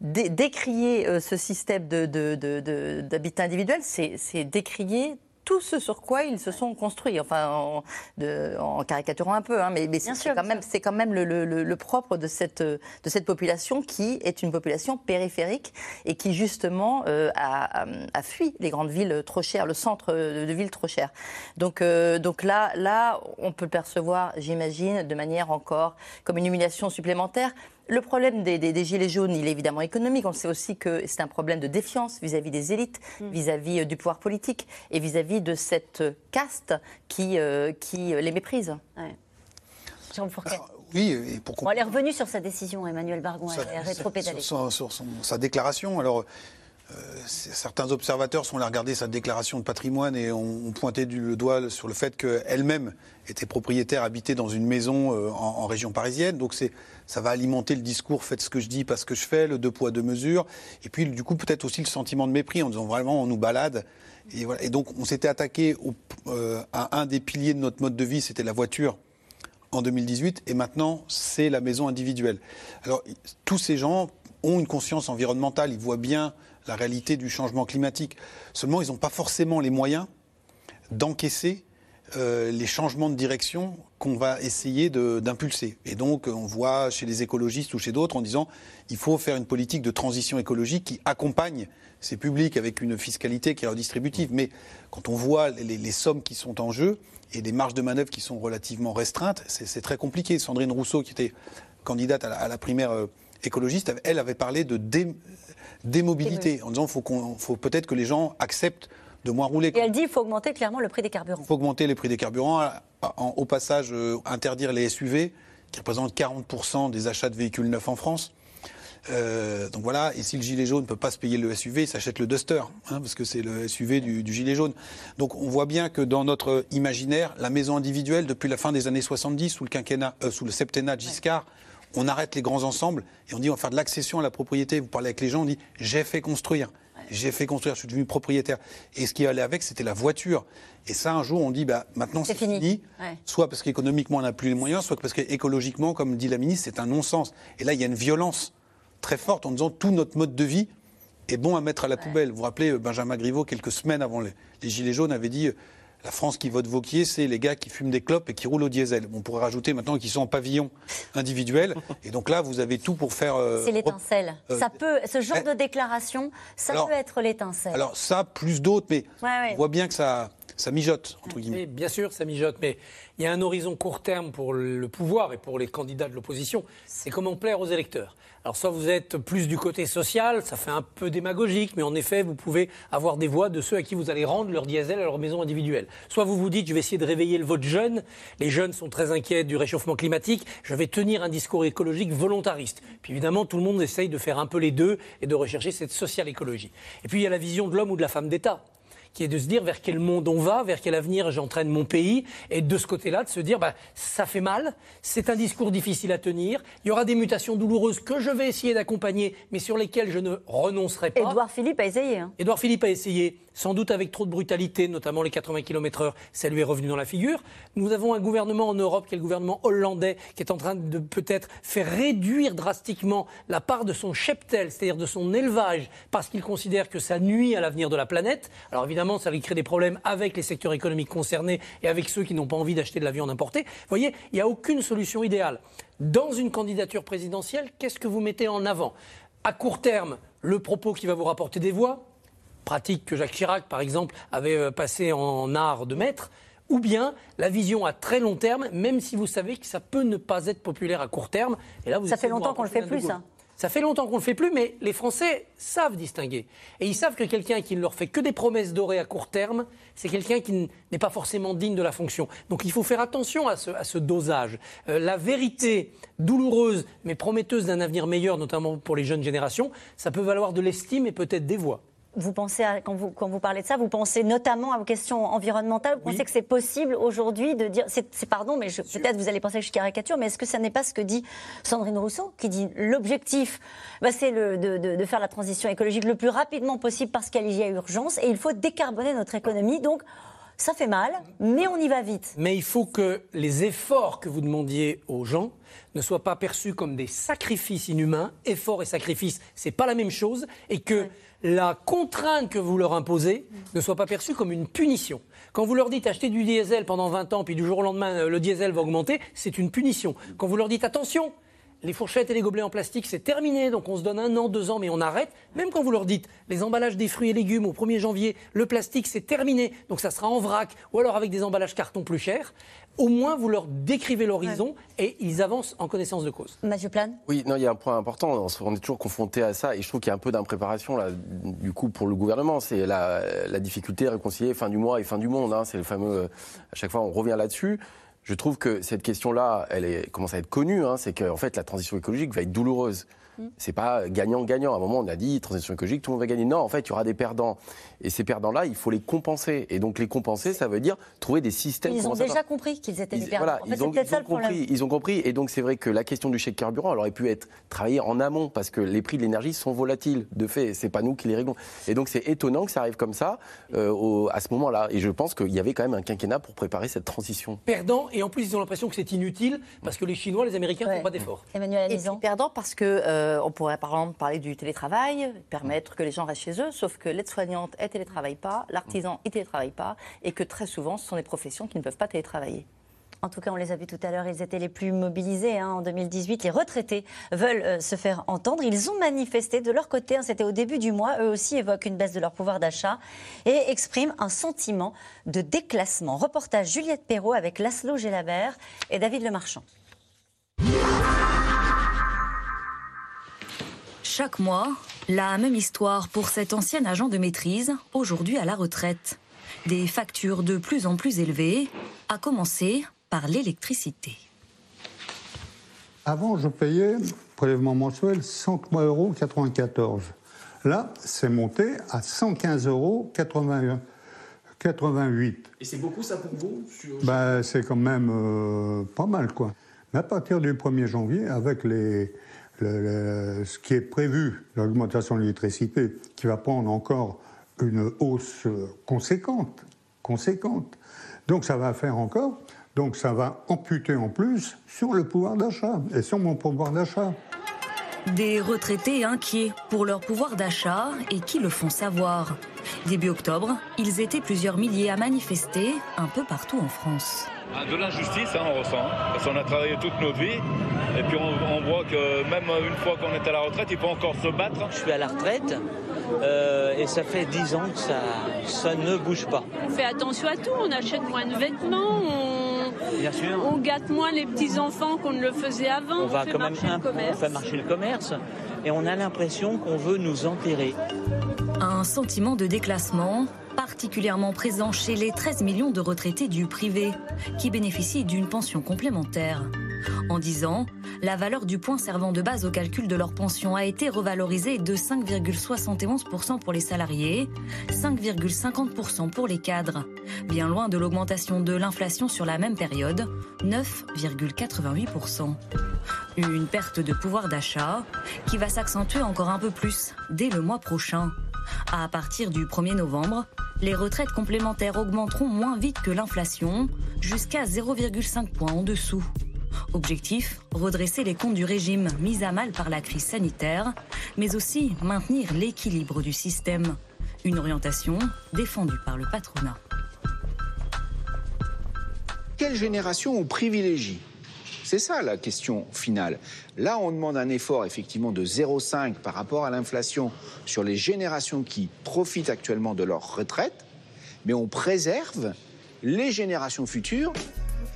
dé- décrier ce système d'habitat individuel, c'est décrier tout ce sur quoi ils se sont construits, enfin en, de- en caricaturant un peu, hein, mais, mais c'est quand même, c'est quand même le, le- le- le propre de cette, de cette population qui est une population périphérique et qui justement euh, a, a- a fui les grandes villes trop chères, le centre de, de ville trop cher. Donc, euh, donc là, là, on peut le percevoir, j'imagine, de manière encore comme une humiliation supplémentaire. Le problème des, des- des gilets jaunes, il est évidemment économique. On sait aussi que c'est un problème de défiance vis-à-vis des élites, vis-à-vis euh, du pouvoir politique et vis-à-vis de cette caste qui, euh, qui euh, les méprise. Jérôme Fourquet. Oui, et pour Bon, elle est revenue sur sa décision, Emmanuel Vargon, elle est rétro-pédalée. sur, son- sur son- sa déclaration. Alors, euh, certains observateurs sont allés regarder sa déclaration de patrimoine et ont, ont pointé du, le doigt sur le fait qu'elle-même était propriétaire, habitée dans une maison euh, en, région parisienne. Donc, c'est, ça va alimenter le discours faites ce que je dis, pas ce que je fais, le deux poids, deux mesures. Et puis, du coup, peut-être aussi le sentiment de mépris en disant vraiment, on nous balade. Et, voilà. et donc, on s'était attaqué euh, à un des piliers de notre mode de vie, c'était la voiture en 2018 et maintenant c'est la maison individuelle. Alors tous ces gens ont une conscience environnementale, ils voient bien la réalité du changement climatique. Seulement ils n'ont pas forcément les moyens d'encaisser euh, les changements de direction qu'on va essayer d'impulser. Et donc, on voit chez les écologistes ou chez d'autres en disant il faut faire une politique de transition écologique qui accompagne ces publics avec une fiscalité qui est redistributive. Mais quand on voit les, les sommes qui sont en jeu et les marges de manœuvre qui sont relativement restreintes, c'est très compliqué. Sandrine Rousseau, qui était candidate à la, à la primaire euh, écologiste, elle avait parlé de dé- démobilité, en disant faut faut peut-être que les gens acceptent de moins rouler. Et elle dit qu'il faut augmenter clairement le prix des carburants. Il faut augmenter les prix des carburants, au passage euh, interdire les SUV, qui représentent 40% des achats de véhicules neufs en France. Euh, donc voilà, et si le gilet jaune ne peut pas se payer le SUV, il s'achète le Duster, hein, parce que c'est le SUV du, du gilet jaune. Donc on voit bien que dans notre imaginaire, la maison individuelle, depuis la fin des années 70, sous le, quinquennat, euh, sous le septennat de Giscard, on arrête les grands ensembles et on dit on va faire de l'accession à la propriété. Vous parlez avec les gens, on dit j'ai fait construire. J'ai fait construire, je suis devenu propriétaire. Et ce qui allait avec, c'était la voiture. Et ça, un jour, on dit, bah, maintenant, c'est fini. Ouais. Soit parce qu'économiquement, on n'a plus les moyens, soit parce qu'écologiquement, comme dit la ministre, c'est un non-sens. Et là, il y a une violence très forte en disant tout notre mode de vie est bon à mettre à la poubelle. Vous vous rappelez, euh, Benjamin Griveaux, quelques semaines avant les, les Gilets jaunes, avait dit euh, la France qui vote Vauquier, c'est les gars qui fument des clopes et qui roulent au diesel. On pourrait rajouter maintenant qu'ils sont en pavillon individuel. Et donc là, vous avez tout pour faire. euh, C'est l'étincelle. euh, ça peut, ce genre de déclaration, ça alors- peut être l'étincelle. Alors ça, plus d'autres, mais Ouais, ouais. on voit bien que ça, ça mijote, entre guillemets. Bien sûr, ça mijote, mais il y a un horizon court terme pour le pouvoir et pour les candidats de l'opposition. C'est comment plaire aux électeurs. Alors, soit vous êtes plus du côté social, ça fait un peu démagogique, mais en effet, vous pouvez avoir des voix de ceux à qui vous allez rendre leur diesel à leur maison individuelle. Soit vous vous dites, je vais essayer de réveiller le vote jeune. Les jeunes sont très inquiets du réchauffement climatique. Je vais tenir un discours écologique volontariste. Puis évidemment, tout le monde essaye de faire un peu les deux et de rechercher cette social écologie. Et puis, il y a la vision de l'homme ou de la femme d'État qui est de se dire vers quel monde on va, vers quel avenir j'entraîne mon pays, et de ce côté-là, de se dire, bah, ça fait mal, c'est un discours difficile à tenir, il y aura des mutations douloureuses que je vais essayer d'accompagner, mais sur lesquelles je ne renoncerai pas. Édouard Philippe a essayé. Hein. Édouard Philippe a essayé, sans doute avec trop de brutalité, notamment les 80 km/h, ça lui est revenu dans la figure. Nous avons un gouvernement en Europe, qui est le gouvernement hollandais, qui est en train de peut-être faire réduire drastiquement la part de son cheptel, c'est-à-dire de son élevage, parce qu'il considère que ça nuit à l'avenir de la planète. Alors évidemment, ça va créer des problèmes avec les secteurs économiques concernés et avec ceux qui n'ont pas envie d'acheter de la viande importée. Vous voyez, il n'y a aucune solution idéale. Dans une candidature présidentielle, qu'est-ce que vous mettez en avant? À court terme, le propos qui va vous rapporter des voix, pratique que Jacques Chirac, par exemple, avait euh, passé en art de maître, ou bien la vision à très long terme, même si vous savez que ça peut ne pas être populaire à court terme. Et là, vous ça fait longtemps qu'on le fait plus, ça. Ça fait longtemps qu'on ne le fait plus, mais les Français savent distinguer. Et ils savent que quelqu'un qui ne leur fait que des promesses dorées à court terme, c'est quelqu'un qui n'est pas forcément digne de la fonction. Donc il faut faire attention à ce, dosage. Euh, la vérité douloureuse, mais prometteuse d'un avenir meilleur, notamment pour les jeunes générations, ça peut valoir de l'estime et peut-être des voix vous pensez, quand, vous, quand vous parlez de ça, vous pensez notamment à vos questions environnementales. Vous pensez que c'est possible aujourd'hui de dire, c'est pardon, mais peut-être vous allez penser que je caricature, mais est-ce que ça n'est pas ce que dit Sandrine Rousseau, qui dit l'objectif, bah, c'est de, de, faire la transition écologique le plus rapidement possible parce qu'il y a urgence et il faut décarboner notre économie. Donc, ça fait mal, mais on y va vite. Mais il faut que les efforts que vous demandiez aux gens ne soient pas perçus comme des sacrifices inhumains. Efforts et sacrifices, c'est pas la même chose, et que la contrainte que vous leur imposez ne soit pas perçue comme une punition. Quand vous leur dites acheter du diesel pendant 20 ans, puis du jour au lendemain, euh, le diesel va augmenter, c'est une punition. Quand vous leur dites attention, les fourchettes et les gobelets en plastique, c'est terminé, donc on se donne un an, deux ans, mais on arrête. Même quand vous leur dites les emballages des fruits et légumes au 1er janvier, le plastique, c'est terminé, donc ça sera en vrac, ou alors avec des emballages carton plus chers au moins vous leur décrivez l'horizon et ils avancent en connaissance de cause. Mathieu Plane? Oui, non, il y a un point important. On est toujours confronté à ça et je trouve qu'il y a un peu d'impréparation là, du coup pour le gouvernement. C'est la, difficulté à réconcilier fin du mois et fin du monde. Hein. C'est le fameux. À chaque fois, on revient là-dessus. Je trouve que cette question-là, elle est, commence à être connue. Hein. C'est qu'en fait, la transition écologique va être douloureuse. Mm. C'est pas gagnant-gagnant. À un moment, on a dit transition écologique, tout le monde va gagner. Non, en fait, il y aura des perdants. Et ces perdants-là, il faut les compenser. Et donc, les compenser, ça veut dire trouver des systèmes. Ils ont déjà compris qu'ils étaient des perdants. Voilà, ils, ont, compris, ils ont compris. Et donc, c'est vrai que la question du chèque carburant, elle aurait pu être travaillée en amont parce que les prix de l'énergie sont volatiles. De fait, c'est pas nous qui les réglons. Et donc, c'est étonnant que ça arrive comme ça euh, à ce moment-là. Et je pense qu'il y avait quand même un quinquennat pour préparer cette transition. Perdants. Et en plus, ils ont l'impression que c'est inutile parce que les Chinois, les Américains ne font pas d'efforts. Emmanuel Et perdants parce que euh, on pourrait par exemple parler du télétravail, permettre que les gens restent chez eux, sauf que l'aide-soignante, télétravaille pas, l'artisan, il télétravaille pas, et que très souvent, ce sont des professions qui ne peuvent pas télétravailler. En tout cas, on les a vus tout à l'heure, ils étaient les plus mobilisés hein, en 2018. Les retraités veulent euh, se faire entendre. Ils ont manifesté de leur côté, hein, c'était au début du mois, eux aussi évoquent une baisse de leur pouvoir d'achat et expriment un sentiment de déclassement. Reportage Juliette Perrault avec Laszlo Gélabert et David Lemarchand. Chaque mois, la même histoire pour cet ancien agent de maîtrise, aujourd'hui à la retraite. Des factures de plus en plus élevées, à commencer par l'électricité. Avant, je payais prélèvement mensuel 103,94 euros. Là, c'est monté à 115,88 euros. Et c'est beaucoup ça pour vous bah, C'est quand même euh, pas mal, quoi. Mais à partir du 1er janvier, avec les, ce qui est prévu, l'augmentation de l'électricité, qui va prendre encore une hausse conséquente, conséquente. Donc ça va faire encore, donc ça va amputer en plus sur le pouvoir d'achat et sur mon pouvoir d'achat. Des retraités inquiets pour leur pouvoir d'achat et qui le font savoir. Début octobre, ils étaient plusieurs milliers à manifester un peu partout en France. Ah, de l'injustice, hein, on ressent, parce qu'on a travaillé toute notre vie, et puis on, voit que même une fois qu'on est à la retraite, il faut encore se battre. Je suis à la retraite, Euh, et ça fait 10 ans que ça, ça ne bouge pas. On fait attention à tout, on achète moins de vêtements, on, Bien sûr. on gâte moins les petits-enfants qu'on ne le faisait avant, On va fait quand même marcher le on fait marcher le commerce et on a l'impression qu'on veut nous enterrer. Un sentiment de déclassement particulièrement présent chez les 13 millions de retraités du privé qui bénéficient d'une pension complémentaire. En 10 ans, la valeur du point servant de base au calcul de leur pension a été revalorisée de 5,71% pour les salariés, 5,50% pour les cadres, bien loin de l'augmentation de l'inflation sur la même période, 9,88%. Une perte de pouvoir d'achat qui va s'accentuer encore un peu plus dès le mois prochain. À partir du 1er novembre, les retraites complémentaires augmenteront moins vite que l'inflation, jusqu'à 0,5 points en dessous. Objectif, redresser les comptes du régime mis à mal par la crise sanitaire, mais aussi maintenir l'équilibre du système. Une orientation défendue par le patronat. Quelle génération on privilégie? C'est ça la question finale. Là, on demande un effort effectivement de 0,5 par rapport à l'inflation sur les générations qui profitent actuellement de leur retraite, mais on préserve les générations futures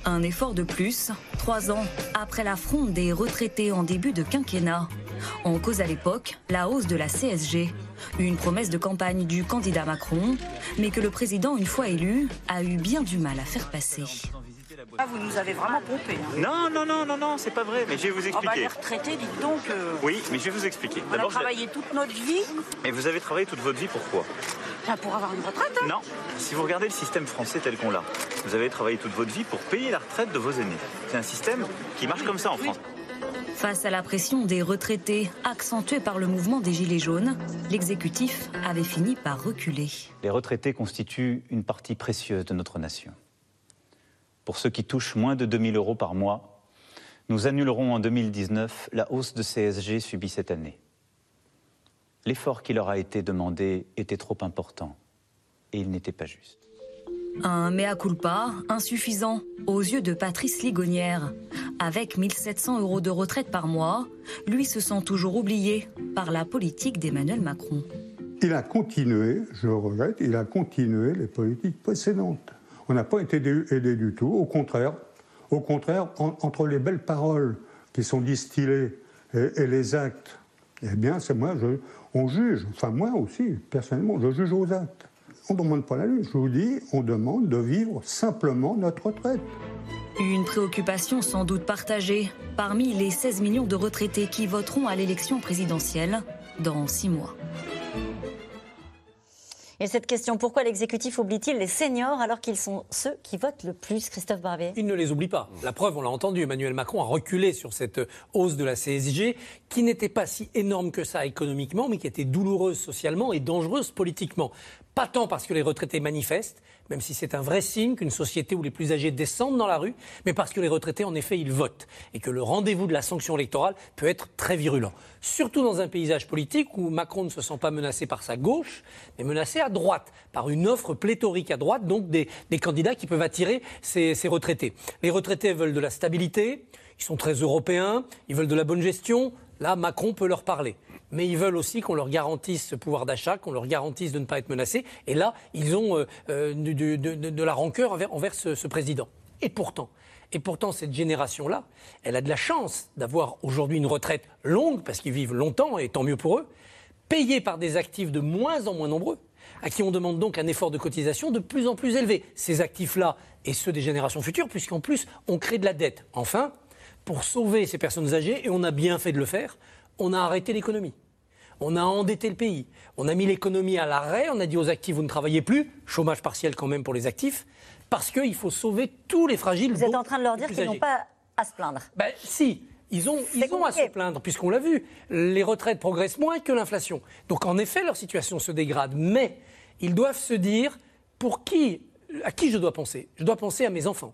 Un effort de plus, trois ans après la fronde des retraités en début de quinquennat. En cause à l'époque, la hausse de la CSG. Une promesse de campagne du candidat Macron, mais que le président, une fois élu, a eu bien du mal à faire passer. Ah, vous nous avez vraiment pompé. hein. Non, non, non, non, non, c'est pas vrai, mais je vais vous Ah bah, expliquer. les retraités, dites donc, euh, Oui, mais je vais vous expliquer. on a travaillé toute notre vie Et vous avez travaillé toute votre vie pourquoi ben, pour avoir une retraite. hein. Non. Si vous regardez le système français tel qu'on l'a, vous avez travaillé toute votre vie pour payer la retraite de vos aînés. C'est un système qui marche comme ça en France. Face à la pression des retraités, accentuée par le mouvement des Gilets jaunes, l'exécutif avait fini par reculer. Les retraités constituent une partie précieuse de notre nation. Pour ceux qui touchent moins de 2000 euros par mois, nous annulerons en 2019 la hausse de CSG subie cette année. L'effort qui leur a été demandé était trop important et il n'était pas juste. Un mea culpa insuffisant aux yeux de Patrice Ligonière. Avec 1700 euros de retraite par mois, lui se sent toujours oublié par la politique d'Emmanuel Macron. Il a continué, je le regrette, il a continué les politiques précédentes. On n'a pas été aidé du tout, au contraire. Entre les belles paroles qui sont distillées et, les actes, eh bien, c'est moi, on juge. Enfin, moi aussi, personnellement, je juge aux actes. On ne demande pas la lune, je vous dis, on demande de vivre simplement notre retraite. Une préoccupation sans doute partagée parmi les 16 millions de retraités qui voteront à l'élection présidentielle dans six mois. Et cette question, pourquoi l'exécutif oublie-t-il les seniors alors qu'ils sont ceux qui votent le plus, Christophe Barbier? Il ne les oublie pas. La preuve, on l'a entendu, Emmanuel Macron a reculé sur cette hausse de la CSG qui n'était pas si énorme que ça économiquement, mais qui était douloureuse socialement et dangereuse politiquement. Pas tant parce que les retraités manifestent, même si c'est un vrai signe qu'une société où les plus âgés descendent dans la rue, mais parce que les retraités, en effet, ils votent. Et que le rendez-vous de la sanction électorale peut être très virulent. Surtout dans un paysage politique où Macron ne se sent pas menacé par sa gauche, mais menacé à droite, par une offre pléthorique à droite, donc des, candidats qui peuvent attirer ces, ces retraités. Les retraités veulent de la stabilité, ils sont très européens, ils veulent de la bonne gestion. Là, Macron peut leur parler. Mais ils veulent aussi qu'on leur garantisse ce pouvoir d'achat, qu'on leur garantisse de ne pas être menacés. Et là, ils ont euh, euh, de, la rancœur envers, ce président. Et pourtant, et pourtant, cette génération-là, elle a de la chance d'avoir aujourd'hui une retraite longue, parce qu'ils vivent longtemps, et tant mieux pour eux, payée par des actifs de moins en moins nombreux, à qui on demande donc un effort de cotisation de plus en plus élevé. Ces actifs-là et ceux des générations futures, puisqu'en plus, on crée de la dette. Enfin, pour sauver ces personnes âgées, et on a bien fait de le faire, on a arrêté l'économie. On a endetté le pays. On a mis l'économie à l'arrêt. On a dit aux actifs, vous ne travaillez plus. Chômage partiel quand même pour les actifs. Parce qu'il faut sauver tous les fragiles. Vous êtes en train de leur dire qu'ils n'ont pas à se plaindre. Ben, si, ils ont, ils ont à se plaindre, puisqu'on l'a vu. Les retraites progressent moins que l'inflation. Donc, en effet, leur situation se dégrade. Mais ils doivent se dire pour qui, à qui je dois penser? Je dois penser à mes enfants,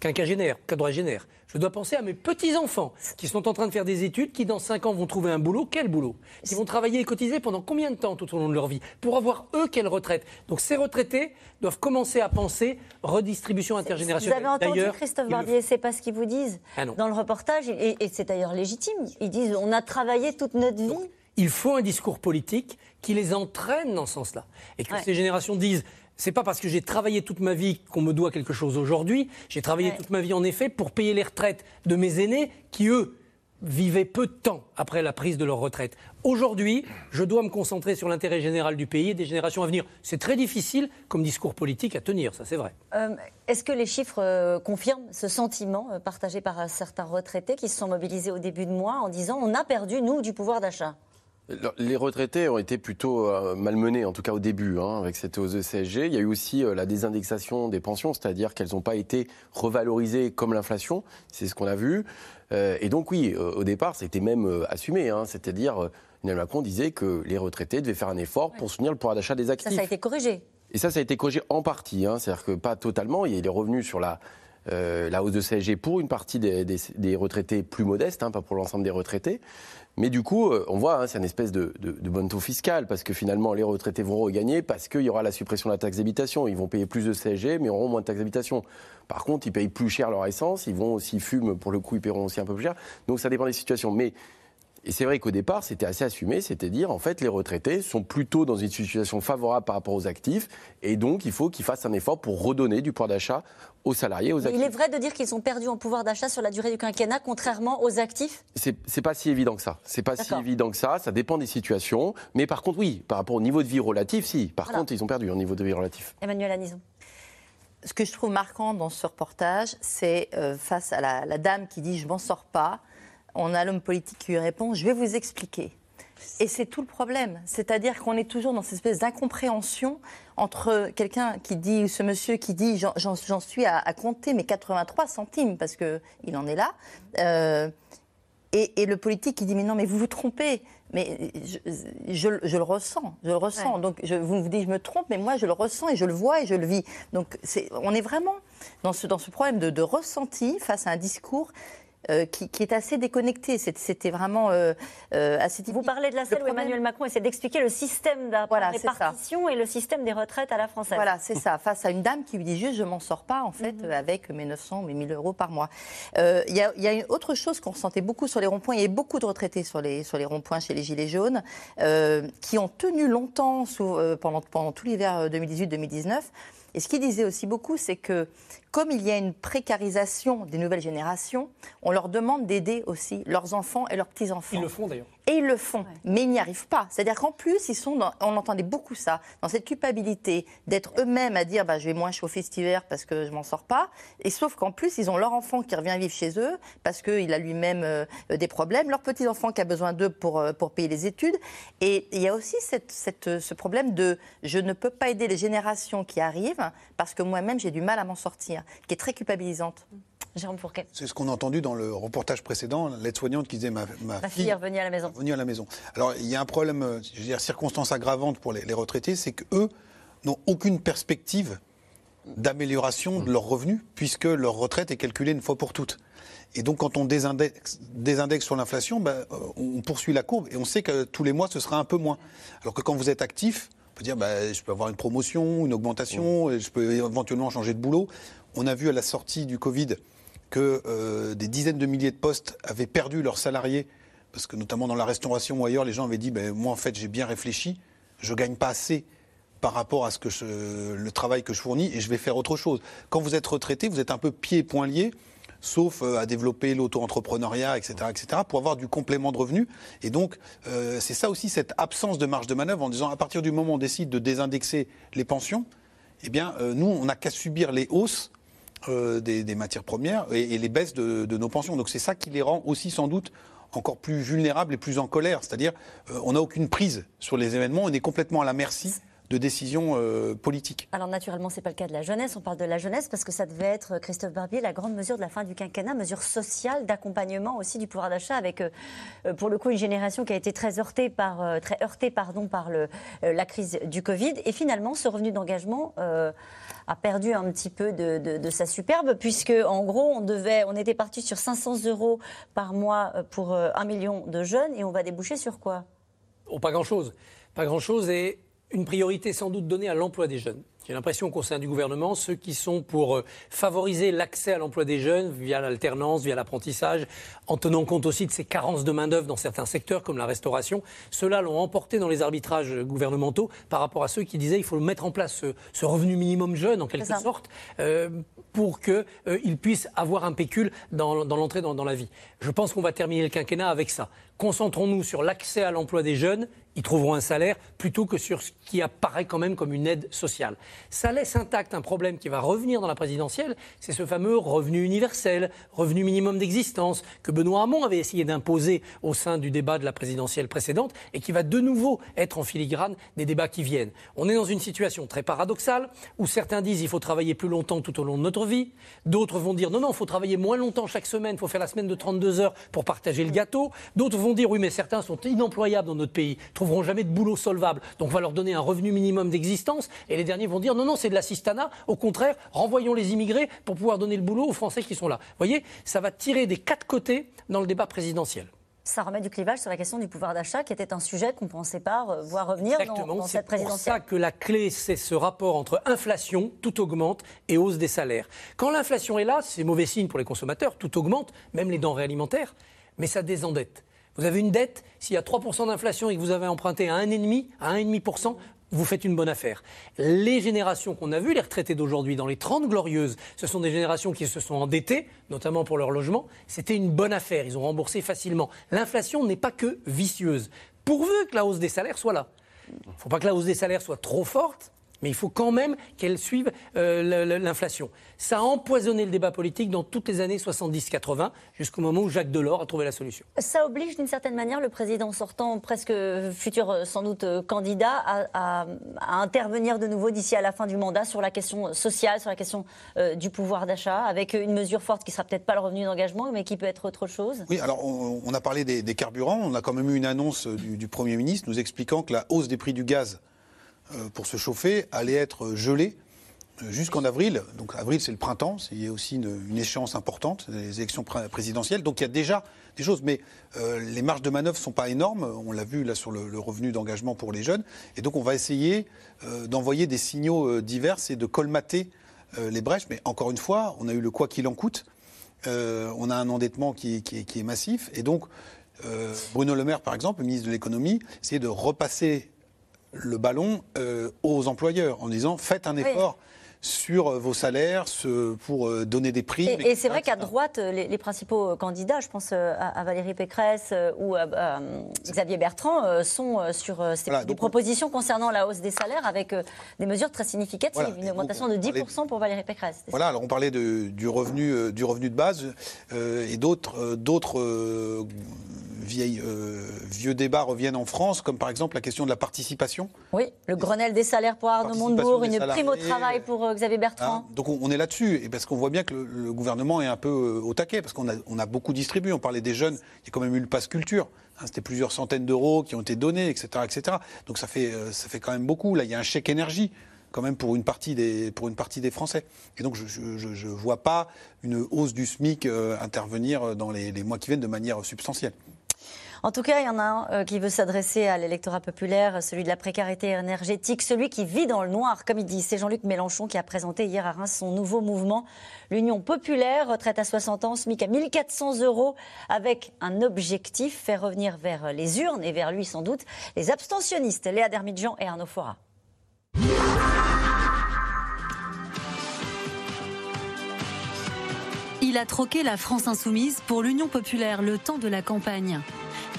quinquagénaires, quadragénaires. Je dois penser à mes petits-enfants qui sont en train de faire des études, qui dans 5 ans vont trouver un boulot. Quel boulot? Qui vont travailler et cotiser pendant combien de temps tout au long de leur vie? Pour avoir, eux, quelle retraite? Donc, ces retraités doivent commencer à penser redistribution Vous intergénérationnelle. avez entendu Christophe ils Barbier, c'est pas ce qu'ils vous disent Ah dans le reportage, et, et c'est d'ailleurs légitime. Ils disent on a travaillé toute notre vie il faut un discours politique qui les entraîne dans ce sens-là. Et que Ouais. ces générations disent c'est pas parce que j'ai travaillé toute ma vie qu'on me doit quelque chose aujourd'hui. J'ai travaillé Ouais. toute ma vie, en effet, pour payer les retraites de mes aînés qui, eux, vivaient peu de temps après la prise de leur retraite. Aujourd'hui, je dois me concentrer sur l'intérêt général du pays et des générations à venir. C'est très difficile comme discours politique à tenir, ça c'est vrai. Euh, Est-ce que les chiffres euh, confirment ce sentiment euh, partagé par certains retraités qui se sont mobilisés au début de mois en disant on a perdu, nous, du pouvoir d'achat? Les retraités ont été plutôt euh, malmenés, en tout cas au début, hein, avec cette hausse de CSG. Il y a eu aussi euh, la désindexation des pensions, c'est-à-dire qu'elles n'ont pas été revalorisées comme l'inflation. C'est ce qu'on a vu. Euh, et donc oui, au départ, c'était même assumé. hein, c'est-à-dire, Emmanuel Macron disait que les retraités devaient faire un effort pour soutenir le pouvoir d'achat des Ça, actifs. ça a été corrigé. Et ça, ça a été corrigé en partie, hein, c'est-à-dire que pas totalement. Il est revenu sur la, euh, la hausse de CSG pour une partie des, des- des retraités plus modestes, hein, pas pour l'ensemble des retraités. Mais du coup, euh, on voit, hein, c'est une espèce de, de, de bonne taux fiscal, parce que finalement, les retraités vont regagner, parce qu'il y aura la suppression de la taxe d'habitation. Ils vont payer plus de CSG, mais auront moins de taxe d'habitation. Par contre, ils payent plus cher leur essence, ils vont aussi fument, pour le coup, ils paieront aussi un peu plus cher. Donc ça dépend des situations. Mais et c'est vrai qu'au départ, c'était assez assumé, c'était dire en fait les retraités sont plutôt dans une situation favorable par rapport aux actifs, et donc il faut qu'ils fassent un effort pour redonner du pouvoir d'achat aux salariés, aux Mais actifs. il est vrai de dire qu'ils ont perdu en pouvoir d'achat sur la durée du quinquennat, contrairement aux actifs? C'est pas si évident que ça. C'est pas si évident que ça. Ça dépend des situations. Mais par contre, oui, par rapport au niveau de vie relatif, si. Par Voilà. contre, ils ont perdu au niveau de vie relatif. Emmanuel Anison. Ce que je trouve marquant dans ce reportage, c'est euh, face à la, la dame qui dit je m'en sors pas, on a l'homme politique qui lui répond je vais vous expliquer. Et c'est tout le problème. C'est-à-dire qu'on est toujours dans cette espèce d'incompréhension entre quelqu'un qui dit, ou ce monsieur qui dit j'en- suis à, à compter mes 83 centimes, parce qu'il en est là, euh, et, et le politique qui dit mais non, mais vous vous trompez. Mais je, je- je le ressens, je le ressens. Ouais. Donc je, vous vous dites je me trompe, mais moi je le ressens et je le vois et je le vis. Donc on est vraiment dans ce, dans ce problème de, de ressenti face à un discours euh, qui, qui est assez déconnecté. C'était vraiment euh, euh, assez Vous parlez de la scène où Emmanuel Macron essaie d'expliquer le système de Voilà, ça. répartition et le système des retraites à la française. Voilà, c'est ça. Face à une dame qui lui dit juste, je m'en sors pas, en fait, euh, avec mes 900 ou mes 1000 euros par mois. Il y, a, il y a une autre chose qu'on ressentait beaucoup sur les ronds-points. Il y avait beaucoup de retraités sur les, sur les ronds-points chez les Gilets jaunes, qui ont tenu longtemps sous, pendant, pendant tout l'hiver euh, 2018-2019. Et ce qu'ils disaient aussi beaucoup, c'est que comme il y a une précarisation des nouvelles générations, on leur demande d'aider aussi leurs enfants et leurs petits-enfants. Ils le font d'ailleurs. Et ils le font, mais ils n'y arrivent pas. C'est-à-dire qu'en plus, ils sont dans, on entendait beaucoup ça, dans cette culpabilité d'être eux-mêmes à dire bah, je vais moins chauffer cet hiver parce que je m'en sors pas. Et sauf qu'en plus, ils ont leur enfant qui revient vivre chez eux parce qu'il a lui-même euh, des problèmes, leur petit-enfant qui a besoin d'eux pour, euh, pour payer les études. Et il y a aussi cette, cette- ce problème de je ne peux pas aider les générations qui arrivent parce que moi-même j'ai du mal à m'en sortir, qui est très culpabilisante. Jérôme Fourquet. C'est ce qu'on a entendu dans le reportage précédent, l'aide-soignante qui disait ma, ma Ma fille est revenue à la maison. revenue à la maison. Alors, il y a un problème, euh, je veux dire, circonstance aggravante pour les, les retraités, c'est qu'eux n'ont aucune perspective d'amélioration de leurs revenus, puisque leur retraite est calculée une fois pour toutes. Et donc, quand on désindexe, désindexe sur l'inflation, ben, euh, on poursuit la courbe et on sait que tous les mois, ce sera un peu moins. Alors que quand vous êtes actif, on peut dire, ben, je peux avoir une promotion, une augmentation, je peux éventuellement changer de boulot. On a vu à la sortie du Covid que euh, des dizaines de milliers de postes avaient perdu leurs salariés, parce que notamment dans la restauration ou ailleurs, les gens avaient dit, ben, moi en fait j'ai bien réfléchi, je gagne pas assez par rapport à ce que le travail que je fournis et je vais faire autre chose. Quand vous êtes retraité, vous êtes un peu pieds et poings liés, sauf euh, à développer l'auto-entrepreneuriat, etc., etc., pour avoir du complément de revenus. Et donc, euh, c'est ça aussi, cette absence de marge de manœuvre en disant, à partir du moment où on décide de désindexer les pensions, eh bien, nous, on n'a qu'à subir les hausses euh, des, matières premières et, les baisses de, nos pensions. Donc c'est ça qui les rend aussi sans doute encore plus vulnérables et plus en colère. C'est-à-dire, euh, on n'a aucune prise sur les événements, on est complètement à la merci de décisions euh, politiques. Alors naturellement, c'est pas le cas de la jeunesse. On parle de la jeunesse parce que ça devait être, Christophe Barbier, la grande mesure de la fin du quinquennat, mesure sociale d'accompagnement aussi du pouvoir d'achat, avec pour le coup une génération qui a été très heurtée par, la crise du Covid. Et finalement, ce revenu d'engagement a perdu un petit peu de, sa superbe puisque en gros, on devait, on était parti sur 500 euros par mois euh, pour euh, un million de jeunes et on va déboucher sur quoi? Oh, pas grand-chose. Pas grand-chose et une priorité sans doute donnée à l'emploi des jeunes. J'ai l'impression qu'au sein du gouvernement, ceux qui sont pour euh, favoriser l'accès à l'emploi des jeunes via l'alternance, via l'apprentissage, en tenant compte aussi de ces carences de main-d'œuvre dans certains secteurs comme la restauration, ceux-là l'ont emporté dans les arbitrages gouvernementaux par rapport à ceux qui disaient qu'il faut mettre en place ce, ce revenu minimum jeune en quelque sorte euh, pour qu'ils euh, puissent avoir un pécule dans, dans l'entrée dans, dans la vie. Je pense qu'on va terminer le quinquennat avec ça. Concentrons-nous sur l'accès à l'emploi des jeunes, ils trouveront un salaire, plutôt que sur ce qui apparaît quand même comme une aide sociale. Ça laisse intact un problème qui va revenir dans la présidentielle, c'est ce fameux revenu universel, revenu minimum d'existence, que Benoît Hamon avait essayé d'imposer au sein du débat de la présidentielle précédente, et qui va de nouveau être en filigrane des débats qui viennent. On est dans une situation très paradoxale, où certains disent il faut travailler plus longtemps tout au long de notre vie, d'autres vont dire non, non, il faut travailler moins longtemps chaque semaine, il faut faire la semaine de 32 heures pour partager le gâteau, d'autres vont dire oui, mais certains sont inemployables dans notre pays, trouveront jamais de boulot solvable, donc on va leur donner un revenu minimum d'existence, et les derniers vont dire non, non, c'est de l'assistanat, au contraire, renvoyons les immigrés pour pouvoir donner le boulot aux Français qui sont là. Vous voyez, ça va tirer des quatre côtés dans le débat présidentiel. Ça remet du clivage sur la question du pouvoir d'achat, qui était un sujet qu'on ne pensait pas voir revenir dans, Exactement, dans c'est cette pour présidentielle. ça que la clé, c'est ce rapport entre inflation, tout augmente, et hausse des salaires. Quand l'inflation est là, c'est mauvais signe pour les consommateurs, tout augmente, même les denrées alimentaires, mais ça désendette. Vous avez une dette, s'il y a 3% d'inflation et que vous avez emprunté à 1,5%, à 1,5%, vous faites une bonne affaire. Les générations qu'on a vues, les retraités d'aujourd'hui, dans les 30 glorieuses, ce sont des générations qui se sont endettées, notamment pour leur logement. C'était une bonne affaire, ils ont remboursé facilement. L'inflation n'est pas que vicieuse, pourvu que la hausse des salaires soit là. Il ne faut pas que la hausse des salaires soit trop forte, mais il faut quand même qu'elle suive euh, l'inflation. Ça a empoisonné le débat politique dans toutes les années 70-80, jusqu'au moment où Jacques Delors a trouvé la solution. Ça oblige d'une certaine manière le président sortant, presque futur euh, sans doute euh, candidat, à, à- à intervenir de nouveau d'ici à la fin du mandat sur la question sociale, sur la question euh, du pouvoir d'achat, avec une mesure forte qui sera peut-être pas le revenu d'engagement, mais qui peut être autre chose. Oui, alors on, on a parlé des, des carburants. On a quand même eu une annonce du, du Premier ministre nous expliquant que la hausse des prix du gaz pour se chauffer allait être gelée euh, jusqu'en avril. Donc avril, c'est le printemps, il y a aussi une, échéance importante, les élections pré- présidentielles. Donc il y a déjà des choses, mais euh, les marges de manœuvre sont pas énormes. On l'a vu là sur le, revenu d'engagement pour les jeunes. Et donc on va essayer euh, d'envoyer des signaux euh, divers et de colmater euh, les brèches. Mais encore une fois, on a eu le quoi qu'il en coûte. Euh, on a un endettement qui est, massif. Et donc, euh, Bruno Le Maire, par exemple, le ministre de l'économie, essayait de repasser le ballon euh, aux employeurs en disant faites un Oui. Sur euh, vos salaires pour euh, donner des primes. Et, et c'est vrai qu'à droite, euh, les, les principaux candidats, je pense à, à Valérie Pécresse ou à, à, Xavier Bertrand, sont sur ces- Voilà, des propositions concernant la hausse des salaires avec des mesures très significatives. Voilà, Une augmentation on de parlait 10% pour Valérie Pécresse. Voilà, alors on parlait de- du, revenu, du revenu de base euh, et d'autres d'autres, euh, euh, vieux débats reviennent en France, comme par exemple la question de la participation. Oui, le Grenelle des salaires pour Arnaud Montebourg, une prime au travail pour euh. Hein, donc on, est là-dessus, et parce qu'on voit bien que le, gouvernement est un peu euh, au taquet, parce qu'on a, beaucoup distribué. On parlait des jeunes, il y a quand même eu le pass culture. Hein, C'était plusieurs centaines d'euros qui ont été donnés, etc.. Donc ça fait, euh, ça fait quand même beaucoup. Là, il y a un chèque énergie quand même pour une partie des, Français. Et donc je ne vois pas une hausse du SMIC intervenir dans les mois qui viennent de manière substantielle. En tout cas, il y en a un euh, qui veut s'adresser à l'électorat populaire, celui de la précarité énergétique, celui qui vit dans le noir, comme il dit. C'est Jean-Luc Mélenchon qui a présenté hier à Reims son nouveau mouvement, l'Union populaire, retraite à 60 ans, SMIC à 1400 euros, avec un objectif, faire revenir vers les urnes, et vers lui sans doute, les abstentionnistes, Léa Dermidjian et Arnaud Fora. Il a troqué la France insoumise pour l'Union populaire le temps de la campagne.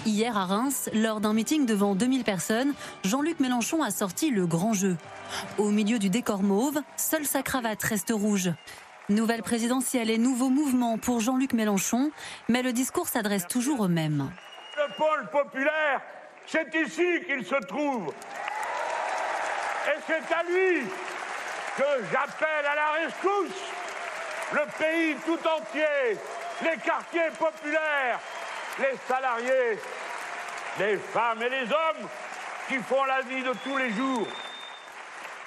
Hier à Reims, lors d'un meeting devant 2000 personnes, Jean-Luc Mélenchon a sorti le grand jeu. Au milieu du décor mauve, seule sa cravate reste rouge. Nouvelle présidentielle et nouveau mouvement pour Jean-Luc Mélenchon, mais le discours s'adresse toujours aux mêmes. Le pôle populaire, c'est ici qu'il se trouve. Et c'est à lui que j'appelle à la rescousse le pays tout entier, les quartiers populaires, les salariés, les femmes et les hommes qui font la vie de tous les jours.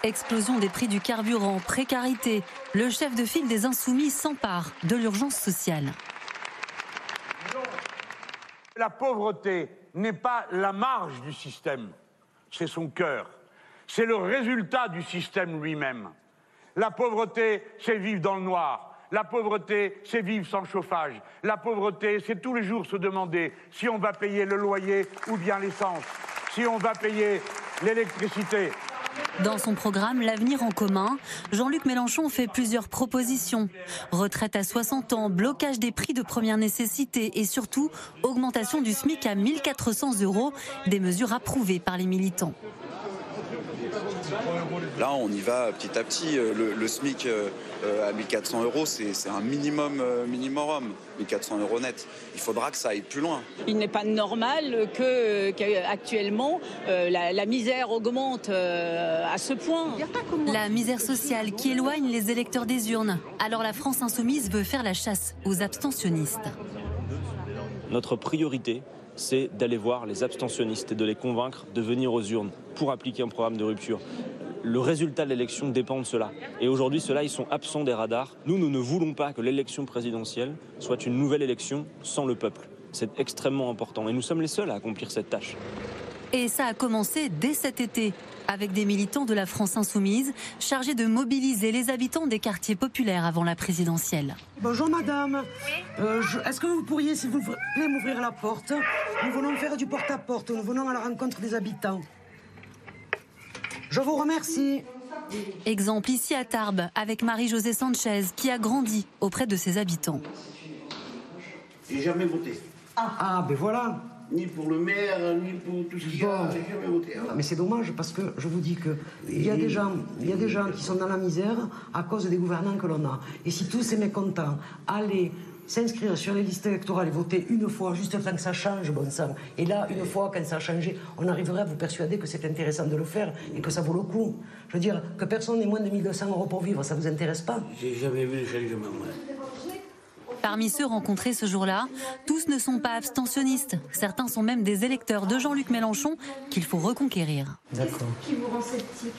Explosion des prix du carburant, précarité, le chef de file des Insoumis s'empare de l'urgence sociale. La pauvreté n'est pas la marge du système, c'est son cœur. c'est le résultat du système lui-même. La pauvreté, c'est vivre dans le noir. La pauvreté, c'est vivre sans chauffage. La pauvreté, c'est tous les jours se demander si on va payer le loyer ou bien l'essence, si on va payer l'électricité. Dans son programme L'avenir en commun, Jean-Luc Mélenchon fait plusieurs propositions. Retraite à 60 ans, blocage des prix de première nécessité et surtout augmentation du SMIC à 1400 euros, des mesures approuvées par les militants. Là, on y va petit à petit. Euh, Le, le SMIC euh, euh, à 1400 euros, c'est un minimum euh, minimum. 1400 euros net. Il faudra que ça aille plus loin. Il n'est pas normal que qu'actuellement euh, la, la misère augmente euh, à ce point. La misère sociale qui éloigne les électeurs des urnes. Alors la France insoumise veut faire la chasse aux abstentionnistes. Notre priorité, c'est d'aller voir les abstentionnistes et de les convaincre de venir aux urnes pour appliquer un programme de rupture. Le résultat de l'élection dépend de cela. Et aujourd'hui, ceux-là, ils sont absents des radars. Nous, nous ne voulons pas que l'élection présidentielle soit une nouvelle élection sans le peuple. C'est extrêmement important. Et nous sommes les seuls à accomplir cette tâche. Et ça a commencé dès cet été, avec des militants de la France insoumise chargés de mobiliser les habitants des quartiers populaires avant la présidentielle. Bonjour madame. Euh, Est-ce que vous pourriez, s'il vous plaît, m'ouvrir la porte? Nous venons faire du porte-à-porte. Nous venons à la rencontre des habitants. Je vous remercie. Exemple ici à Tarbes, avec Marie-Josée Sanchez, qui a grandi auprès de ses habitants. J'ai jamais voté. Ah, ben voilà. Ni pour le maire, ni pour tout ce qu'il y a. J'ai jamais voté. hein. Ah, Mais c'est dommage parce que je vous dis que il y a des gens, il y a des gens qui sont dans la misère à cause des gouvernants que l'on a. Et si tous ces mécontents allaient s'inscrire sur les listes électorales et voter une fois, juste le temps que ça change, bon sang. Et là, une fois, quand ça a changé, on arriverait à vous persuader que c'est intéressant de le faire et que ça vaut le coup. Je veux dire, que personne n'ait moins de 1200 euros pour vivre, ça vous intéresse pas? J'ai jamais vu le changement. moi. Parmi ceux rencontrés ce jour-là, tous ne sont pas abstentionnistes. Certains sont même des électeurs de Jean-Luc Mélenchon qu'il faut reconquérir. D'accord. Qui vous rend sceptique?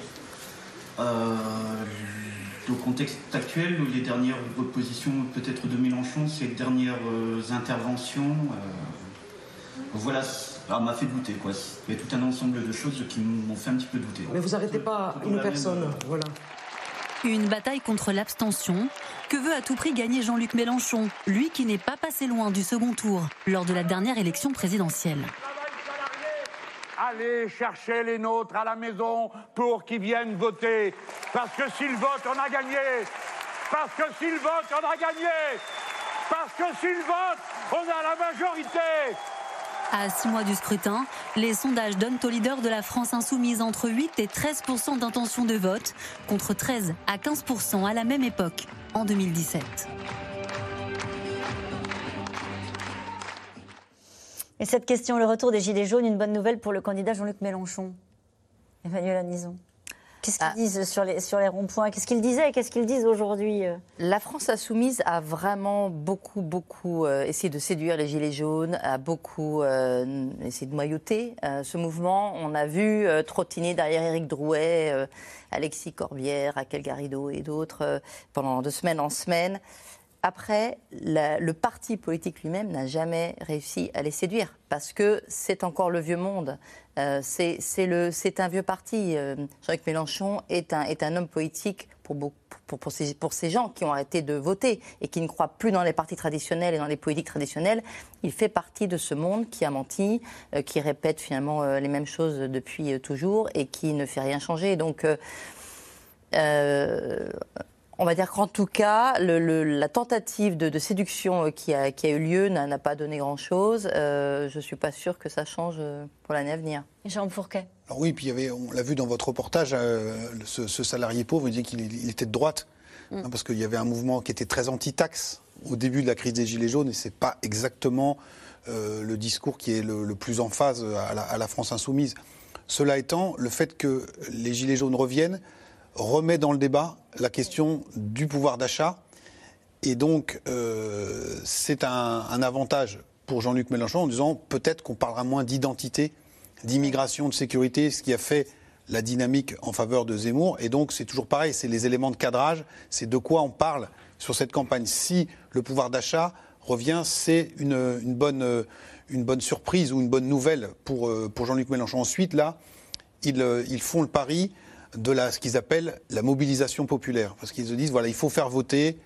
Euh, le contexte actuel, les dernières propositions peut-être de Mélenchon, ces dernières euh, interventions, euh, voilà, ça m'a fait douter. Quoi. Il y a tout un ensemble de choses qui m'ont fait un petit peu douter. Mais vous arrêtez pas une même- personne, voilà. Une bataille contre l'abstention que veut à tout prix gagner Jean-Luc Mélenchon, lui qui n'est pas passé loin du second tour lors de la dernière élection présidentielle? Allez chercher les nôtres à la maison pour qu'ils viennent voter. Parce que s'ils votent, on a gagné. Parce que s'ils votent, on a gagné. Parce que s'ils votent, on a la majorité. À six mois du scrutin, les sondages donnent au leader de la France insoumise entre 8 et 13% d'intention de vote, contre 13 à 15% à la même époque, en 2017. Et cette question, le retour des Gilets jaunes, une bonne nouvelle pour le candidat Jean-Luc Mélenchon. Emmanuel Anison. Qu'est-ce qu'ils disent sur les, sur les ronds-points? Qu'est-ce qu'ils disaient? Qu'est-ce qu'ils disent aujourd'hui? La France insoumise a vraiment beaucoup, beaucoup euh, essayé de séduire les Gilets jaunes, a beaucoup euh, essayé de noyauter euh, ce mouvement. On a vu trottiner derrière Éric Drouet, Alexis Corbière, Raquel Garrido et d'autres pendant de semaine en semaine. Après, le parti politique lui-même n'a jamais réussi à les séduire parce que c'est encore le vieux monde. Euh, c'est un vieux parti. Euh, Jean-Luc Mélenchon est un, homme politique pour, ces, gens qui ont arrêté de voter et qui ne croient plus dans les partis traditionnels et dans les politiques traditionnelles. Il fait partie de ce monde qui a menti, euh, qui répète finalement les mêmes choses depuis toujours et qui ne fait rien changer. Donc, on va dire qu'en tout cas, le- le- la tentative de, de séduction euh, qui a, qui a eu lieu n'a pas donné grand-chose. Euh, je ne suis pas sûre que ça change euh, pour l'année à venir. Jean Fourquet. Alors oui, puis il y avait, on l'a vu dans votre reportage, euh, ce, ce salarié pauvre, vous disiez qu'il il était de droite, Mm. hein, parce qu'il y avait un mouvement qui était très anti-taxe au début de la crise des Gilets jaunes, et c'est pas exactement euh, le discours qui est le, le plus en phase à la, à la France insoumise. Cela étant, le fait que les Gilets jaunes reviennent remet dans le débat la question du pouvoir d'achat, et donc euh, c'est un, avantage pour Jean-Luc Mélenchon en disant peut-être qu'on parlera moins d'identité d'immigration, de sécurité, ce qui a fait la dynamique en faveur de Zemmour. Et donc, c'est toujours pareil, c'est les éléments de cadrage, c'est de quoi on parle sur cette campagne. Si le pouvoir d'achat revient, c'est une, bonne, surprise ou une bonne nouvelle pour, euh, pour Jean-Luc Mélenchon. Ensuite, là, ils, euh, ils font le pari de la, ce qu'ils appellent la mobilisation populaire. Parce qu'ils se disent, voilà, il faut faire voter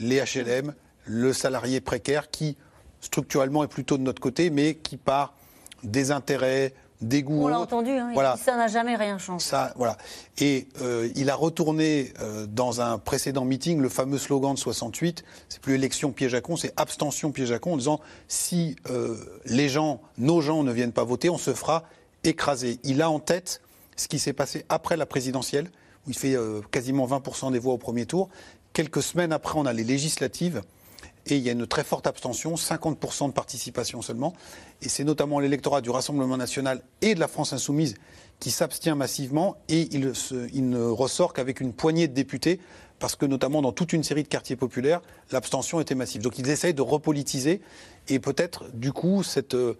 les HLM, le salarié précaire qui, structurellement, est plutôt de notre côté, mais qui part des intérêts, des goûts. On l'a entendu, hein, Voilà. ça n'a jamais rien changé. Ça, voilà. Et euh, il a retourné euh, dans un précédent meeting le fameux slogan de 68. C'est plus élection piège à con, c'est abstention piège à con, en disant si euh, les gens, nos gens ne viennent pas voter, on se fera écraser. Il a en tête ce qui s'est passé après la présidentielle, où il fait euh, quasiment 20% des voix au premier tour. Quelques semaines après, on a les législatives. Et il y a une très forte abstention, 50% de participation seulement. Et c'est notamment l'électorat du Rassemblement national et de la France insoumise qui s'abstient massivement. Et il, ne ressort qu'avec une poignée de députés, parce que notamment dans toute une série de quartiers populaires, l'abstention était massive. Donc ils essayent de repolitiser. Et peut-être, du coup, euh,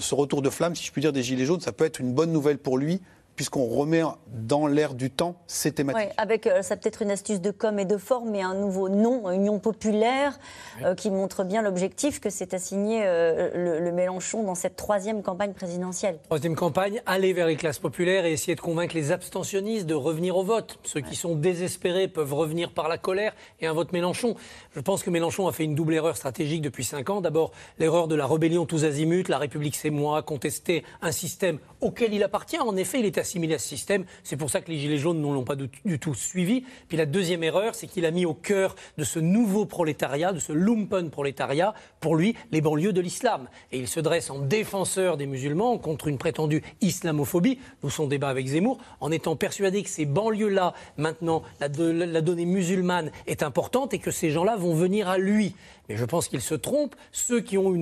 ce retour de flamme, si je puis dire, des Gilets jaunes, ça peut être une bonne nouvelle pour lui, puisqu'on remet dans l'air du temps ces thématiques. Ouais, avec euh, ça peut-être une astuce de com et de forme, mais un nouveau nom, Union populaire, euh, qui montre bien l'objectif que s'est assigné euh, le, le Mélenchon dans cette troisième campagne présidentielle. Troisième campagne, aller vers les classes populaires et essayer de convaincre les abstentionnistes de revenir au vote. Ceux qui sont désespérés peuvent revenir par la colère et un vote Mélenchon. Je pense que Mélenchon a fait une double erreur stratégique depuis cinq ans. D'abord, l'erreur de la rébellion tous azimuts, la République c'est moi, contester un système auquel il appartient. En effet, il est assimilé à ce système. C'est pour ça que les Gilets jaunes ne l'ont pas du, tout suivi. Puis la deuxième erreur, c'est qu'il a mis au cœur de ce nouveau prolétariat, de ce lumpen prolétariat, pour lui, les banlieues de l'islam. Et il se dresse en défenseur des musulmans contre une prétendue islamophobie, d'où son débat avec Zemmour, en étant persuadé que ces banlieues-là, maintenant, la donnée musulmane est importante et que ces gens-là vont venir à lui. Mais je pense qu'il se trompe. Ceux qui ont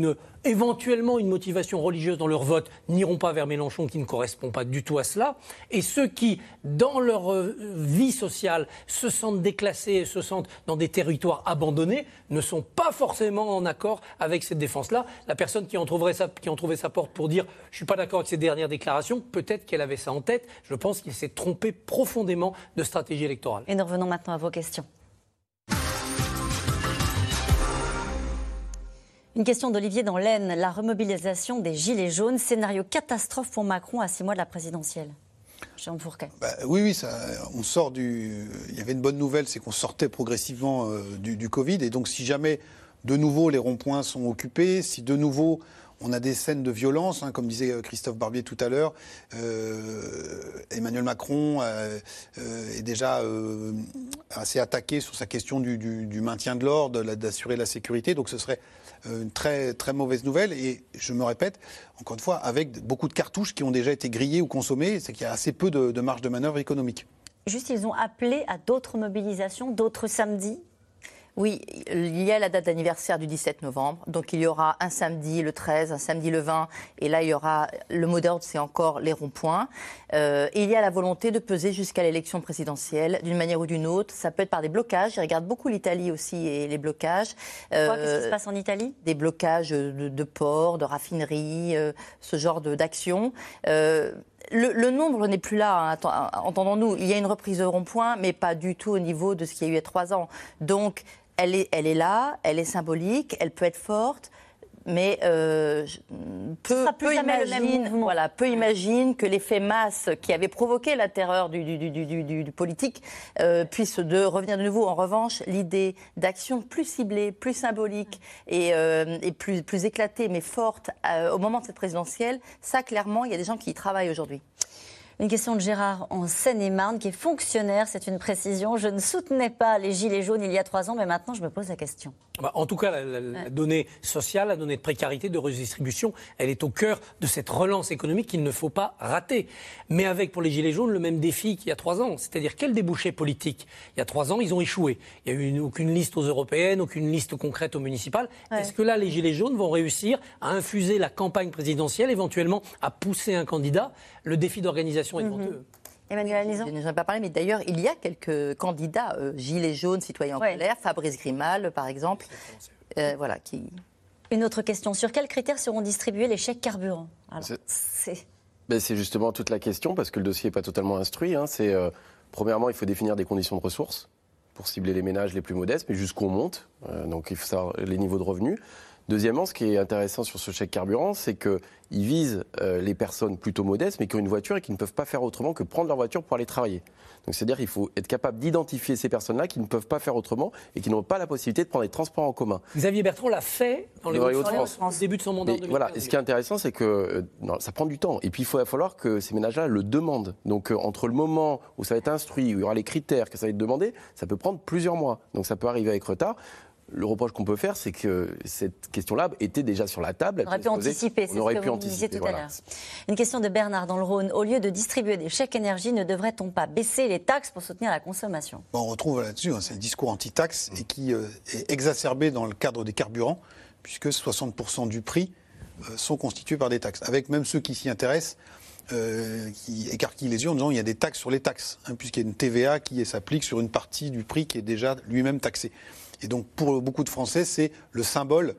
éventuellement une motivation religieuse dans leur vote n'iront pas vers Mélenchon qui ne correspond pas du tout à cela. Et ceux qui, dans leur euh, vie sociale, se sentent déclassés et se sentent dans des territoires abandonnés, ne sont pas forcément en accord avec cette défense-là. La personne qui en, trouverait sa, trouvait sa porte pour dire je suis pas d'accord avec ces dernières déclarations, peut-être qu'elle avait ça en tête. Je pense qu'il s'est trompé profondément de stratégie électorale. Et nous revenons maintenant à vos questions. Une question d'Olivier dans l'Aisne. La remobilisation des Gilets jaunes, scénario catastrophe pour Macron à six mois de la présidentielle. Jean Fourquet. Bah, oui, oui, on sort du. Il y avait une bonne nouvelle, c'est qu'on sortait progressivement euh, du, Covid. Et donc, si jamais de nouveau les ronds-points sont occupés, si de nouveau on a des scènes de violence, hein, comme disait euh, Christophe Barbier tout à l'heure, euh, Emmanuel Macron est déjà assez attaqué sur sa question du, du- maintien de l'ordre, d'assurer la sécurité. Donc, ce serait une très, très mauvaise nouvelle. Et je me répète, encore une fois, avec beaucoup de cartouches qui ont déjà été grillées ou consommées, c'est qu'il y a assez peu de, de marge de manœuvre économique. Juste, ils ont appelé à d'autres mobilisations, d'autres samedis. Oui, il y a la date d'anniversaire du 17 novembre. Donc il y aura un samedi le 13, un samedi le 20. Et là, il y aura le mot d'ordre, c'est encore les ronds-points. Euh, et il y a la volonté de peser jusqu'à l'élection présidentielle d'une manière ou d'une autre. Ça peut être par des blocages. Je regarde beaucoup l'Italie aussi et les blocages. Euh, qu'est-ce qui se passe en Italie? Des blocages de, de ports, de raffineries, euh, ce genre d'actions. Euh, le, le nombre n'est plus là, hein, entendons-nous. Il y a une reprise de rond-point, mais pas du tout au niveau de ce qu'il y a eu il y a trois ans. Donc, elle est, elle est là, elle est symbolique, elle peut être forte, mais euh, peu, imagine, voilà, peu imagine que l'effet masse qui avait provoqué la terreur du, du- du- du- du- du politique euh, puisse de revenir de nouveau. En revanche, l'idée d'action plus ciblée, plus symbolique et, euh, et plus, plus éclatée, mais forte euh, au moment de cette présidentielle, ça clairement, il y a des gens qui y travaillent aujourd'hui. Une question de Gérard en Seine-et-Marne, qui est fonctionnaire, c'est une précision. Je ne soutenais pas les Gilets jaunes il y a trois ans, mais maintenant je me pose la question. Bah, en tout cas, la, la- la donnée sociale, la donnée de précarité, de redistribution, elle est au cœur de cette relance économique qu'il ne faut pas rater. Mais avec, pour les Gilets jaunes, le même défi qu'il y a trois ans. C'est-à-dire, quel débouché politique Il y a trois ans, ils ont échoué. Il n'y a eu une- aucune liste aux européennes, aucune liste concrète aux municipales. Ouais. Est-ce que là, les Gilets jaunes vont réussir à infuser la campagne présidentielle, éventuellement à pousser un candidat? Le défi d'organisation est devant eux. Emmanuel Je n'ai pas parlé, mais d'ailleurs, il y a quelques candidats, euh, gilets jaunes, citoyens en Ouais. colère, Fabrice Grimal, par exemple, euh, voilà, qui... Une autre question. Sur quels critères seront distribués les chèques carburant Alors, C'est- c'est- Ben, c'est justement toute la question, parce que le dossier n'est pas totalement instruit. hein. C'est, euh, premièrement, il faut définir des conditions de ressources pour cibler les ménages les plus modestes, mais jusqu'où on monte. Euh, donc il faut savoir les niveaux de revenus. Deuxièmement, ce qui est intéressant sur ce chèque carburant, c'est qu'il vise euh, les personnes plutôt modestes, mais qui ont une voiture et qui ne peuvent pas faire autrement que prendre leur voiture pour aller travailler. Donc c'est-à-dire qu'il faut être capable d'identifier ces personnes-là qui ne peuvent pas faire autrement et qui n'ont pas la possibilité de prendre les transports en commun. Xavier Bertrand l'a fait dans les Hauts-de-France au début de son mandat en Mais 2015. voilà, et ce qui est intéressant, c'est que euh, non, ça prend du temps. Et puis, il faut- va falloir que ces ménages-là le demandent. Donc, euh, entre le moment où ça va être instruit, où il y aura les critères, que ça va être demandé, ça peut prendre plusieurs mois. Donc, ça peut arriver avec retard. Le reproche qu'on peut faire, c'est que cette question-là était déjà sur la table. On aurait pu anticiper, c'est On ce aurait que pu vous disiez anticiper. tout à l'heure. Une question de Bernard dans le Rhône. Au lieu de distribuer des chèques énergie, ne devrait-on pas baisser les taxes pour soutenir la consommation? Bon, on retrouve là-dessus, hein, c'est le discours anti-taxe et qui euh, est exacerbé dans le cadre des carburants, puisque 60% du prix euh, sont constitués par des taxes. Avec même ceux qui s'y intéressent, euh, qui écarquillent les yeux en disant il y a des taxes sur les taxes, hein, puisqu'il y a une TVA qui s'applique sur une partie du prix qui est déjà lui-même taxé. Et donc pour beaucoup de Français, c'est le symbole.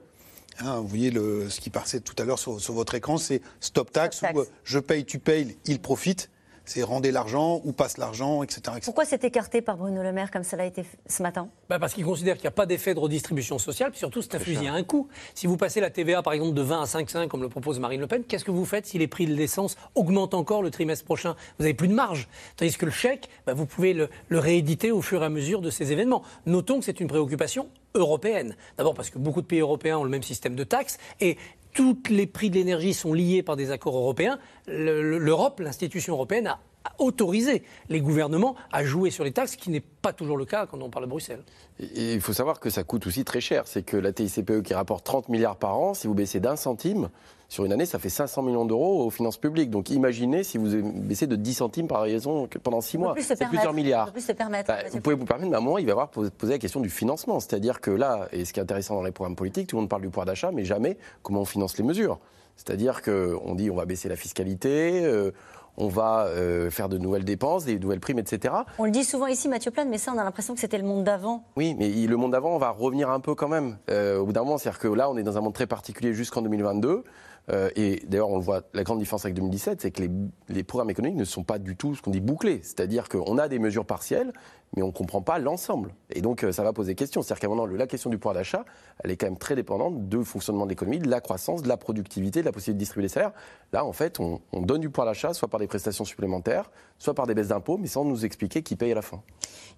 hein, vous voyez le, ce qui passait tout à l'heure sur, sur votre écran, c'est stop tax, ou euh, je paye, tu payes, il profite. C'est rendez l'argent ou passe l'argent, etc. etc. Pourquoi c'est écarté par Bruno Le Maire comme cela a été fait ce matin? Bah, parce qu'il considère qu'il n'y a pas d'effet de redistribution sociale, puis surtout c'est un fusil à un coup. Si vous passez la TVA par exemple de 20 à 5,5 comme le propose Marine Le Pen, qu'est-ce que vous faites si les prix de l'essence augmentent encore le trimestre prochain? Vous n'avez plus de marge. Tandis que le chèque, bah, vous pouvez le, le rééditer au fur et à mesure de ces événements. Notons que c'est une préoccupation européenne. D'abord parce que beaucoup de pays européens ont le même système de taxes et tous les prix de l'énergie sont liés par des accords européens. Le- le- L'Europe, l'institution européenne, a a autorisé les gouvernements à jouer sur les taxes, ce qui n'est pas toujours le cas quand on parle de Bruxelles. Et il faut savoir que ça coûte aussi très cher. C'est que la TICPE qui rapporte 30 milliards par an, si vous baissez d'un centime, sur une année, ça fait 500 millions d'euros aux finances publiques. Donc imaginez si vous baissez de 10 centimes par raison pendant 6 On peut mois. C'est plusieurs milliards. plus se permettre. Bah, vous pouvez vous permettre, mais à un moment, il va y avoir posé poser la question du financement. C'est-à-dire que là, et ce qui est intéressant dans les programmes politiques, tout le monde parle du pouvoir d'achat, mais jamais comment on finance les mesures. C'est-à-dire qu'on dit on va baisser la fiscalité, euh, on va euh, faire de nouvelles dépenses, des nouvelles primes, etc. On le dit souvent ici, Mathieu Plane, mais ça, on a l'impression que c'était le monde d'avant. Oui, mais le monde d'avant, on va revenir un peu quand même. Euh, au bout d'un moment, c'est-à-dire que là, on est dans un monde très particulier jusqu'en 2022. Euh, et d'ailleurs, on le voit, la grande différence avec 2017, c'est que les, programmes économiques ne sont pas du tout ce qu'on dit bouclés. C'est-à-dire qu'on a des mesures partielles, mais on ne comprend pas l'ensemble. Et donc, euh, ça va poser question. C'est-à-dire qu'à un moment, la question du pouvoir d'achat, elle est quand même très dépendante du fonctionnement de l'économie, de la croissance, de la productivité, de la possibilité de distribuer les salaires. Là, en fait, on, on donne du pouvoir d'achat, soit par des prestations supplémentaires, soit par des baisses d'impôts, mais sans nous expliquer qui paye à la fin.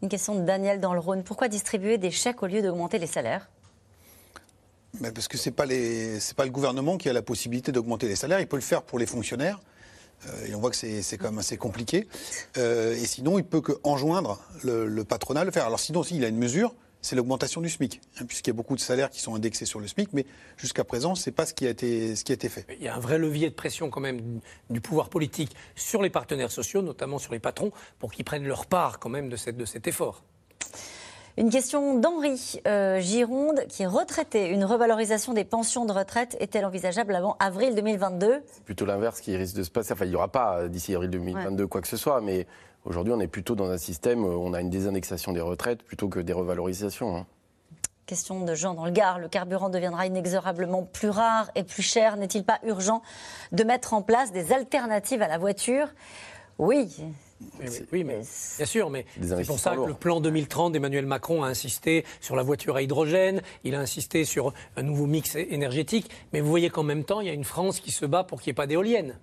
Une question de Daniel dans le Rhône. Pourquoi distribuer des chèques au lieu d'augmenter les salaires? Mais parce que ce n'est pas, le gouvernement qui a la possibilité d'augmenter les salaires. Il peut le faire pour les fonctionnaires. Euh, et on voit que c'est, quand même assez compliqué. Euh, et sinon, il peut que enjoindre le, patronat à le faire. Alors sinon, aussi, il a une mesure, c'est l'augmentation du SMIC. hein, puisqu'il y a beaucoup de salaires qui sont indexés sur le SMIC. Mais jusqu'à présent, ce n'est pas ce qui, a été, fait. Il y a un vrai levier de pression quand même du- pouvoir politique sur les partenaires sociaux, notamment sur les patrons, pour qu'ils prennent leur part quand même de cet effort. Une question d'Henri euh, Gironde, qui est retraité. Une revalorisation des pensions de retraite est-elle envisageable avant avril 2022 C'est plutôt l'inverse qui risque de se passer. Enfin, il n'y aura pas euh, d'ici avril 2022 quoi que ce soit, mais aujourd'hui, on est plutôt dans un système où on a une désindexation des retraites plutôt que des revalorisations. hein. Question de Jean dans le Gard. Le carburant deviendra inexorablement plus rare et plus cher. N'est-il pas urgent de mettre en place des alternatives à la voiture? Oui. Oui, oui, oui, mais bien sûr, mais c'est pour ça que le plan 2030 d'Emmanuel Macron a insisté sur la voiture à hydrogène, il a insisté sur un nouveau mix énergétique, mais vous voyez qu'en même temps, il y a une France qui se bat pour qu'il n'y ait pas d'éoliennes.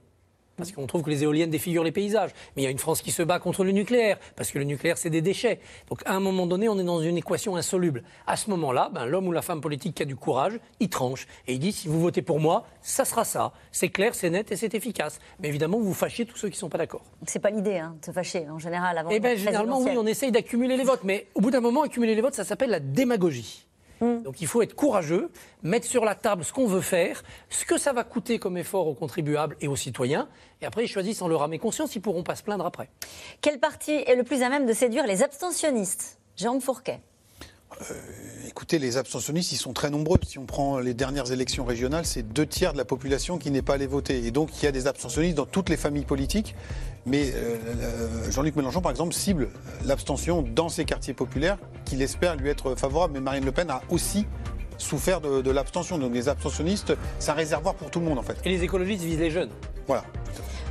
Parce qu'on trouve que les éoliennes défigurent les paysages. Mais il y a une France qui se bat contre le nucléaire, parce que le nucléaire, c'est des déchets. Donc à un moment donné, on est dans une équation insoluble. À ce moment-là, ben, l'homme ou la femme politique qui a du courage, il tranche. Et il dit, si vous votez pour moi, ça sera ça. C'est clair, c'est net et c'est efficace. Mais évidemment, vous fâchez tous ceux qui ne sont pas d'accord. C'est pas l'idée hein, de se fâcher en général avant. Eh bien, généralement, oui, on essaye d'accumuler les votes. Mais au bout d'un moment, accumuler les votes, ça s'appelle la démagogie. Donc il faut être courageux, mettre sur la table ce qu'on veut faire, ce que ça va coûter comme effort aux contribuables et aux citoyens. Et après, ils choisissent en leur âme et conscience, ils pourront pas se plaindre après. Quel parti est le plus à même de séduire les abstentionnistes? Jérôme Fourquet. Écoutez, les abstentionnistes, ils sont très nombreux. Si on prend les dernières élections régionales, c'est deux tiers de la population qui n'est pas allé voter. Et donc, il y a des abstentionnistes dans toutes les familles politiques. Mais euh, euh, Jean-Luc Mélenchon, par exemple, cible l'abstention dans ces quartiers populaires qu'il espère lui être favorable. Mais Marine Le Pen a aussi souffert de, de l'abstention. Donc, les abstentionnistes, c'est un réservoir pour tout le monde, en fait. Et les écologistes visent les jeunes. Voilà.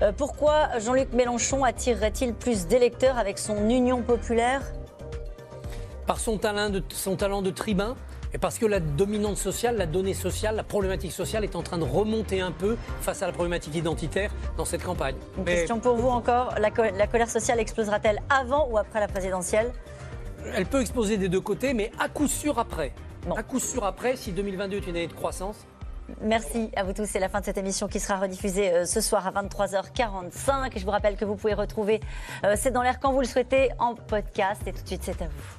Euh, pourquoi Jean-Luc Mélenchon attirerait-il plus d'électeurs avec son union populaire? Par son talent de, son talent de tribun, Et parce que la dominante sociale, la donnée sociale, la problématique sociale est en train de remonter un peu face à la problématique identitaire dans cette campagne. Une Mais question pour vous encore. La, co- la colère sociale explosera-t-elle avant ou après la présidentielle? Elle peut exploser des deux côtés, mais à coup sûr après. À coup sûr après, si 2022 est une année de croissance, Merci à vous tous. C'est la fin de cette émission qui sera rediffusée euh, ce soir à 23h45. Je vous rappelle que vous pouvez retrouver euh, C'est dans l'air quand vous le souhaitez en podcast. Et tout de suite, c'est à vous.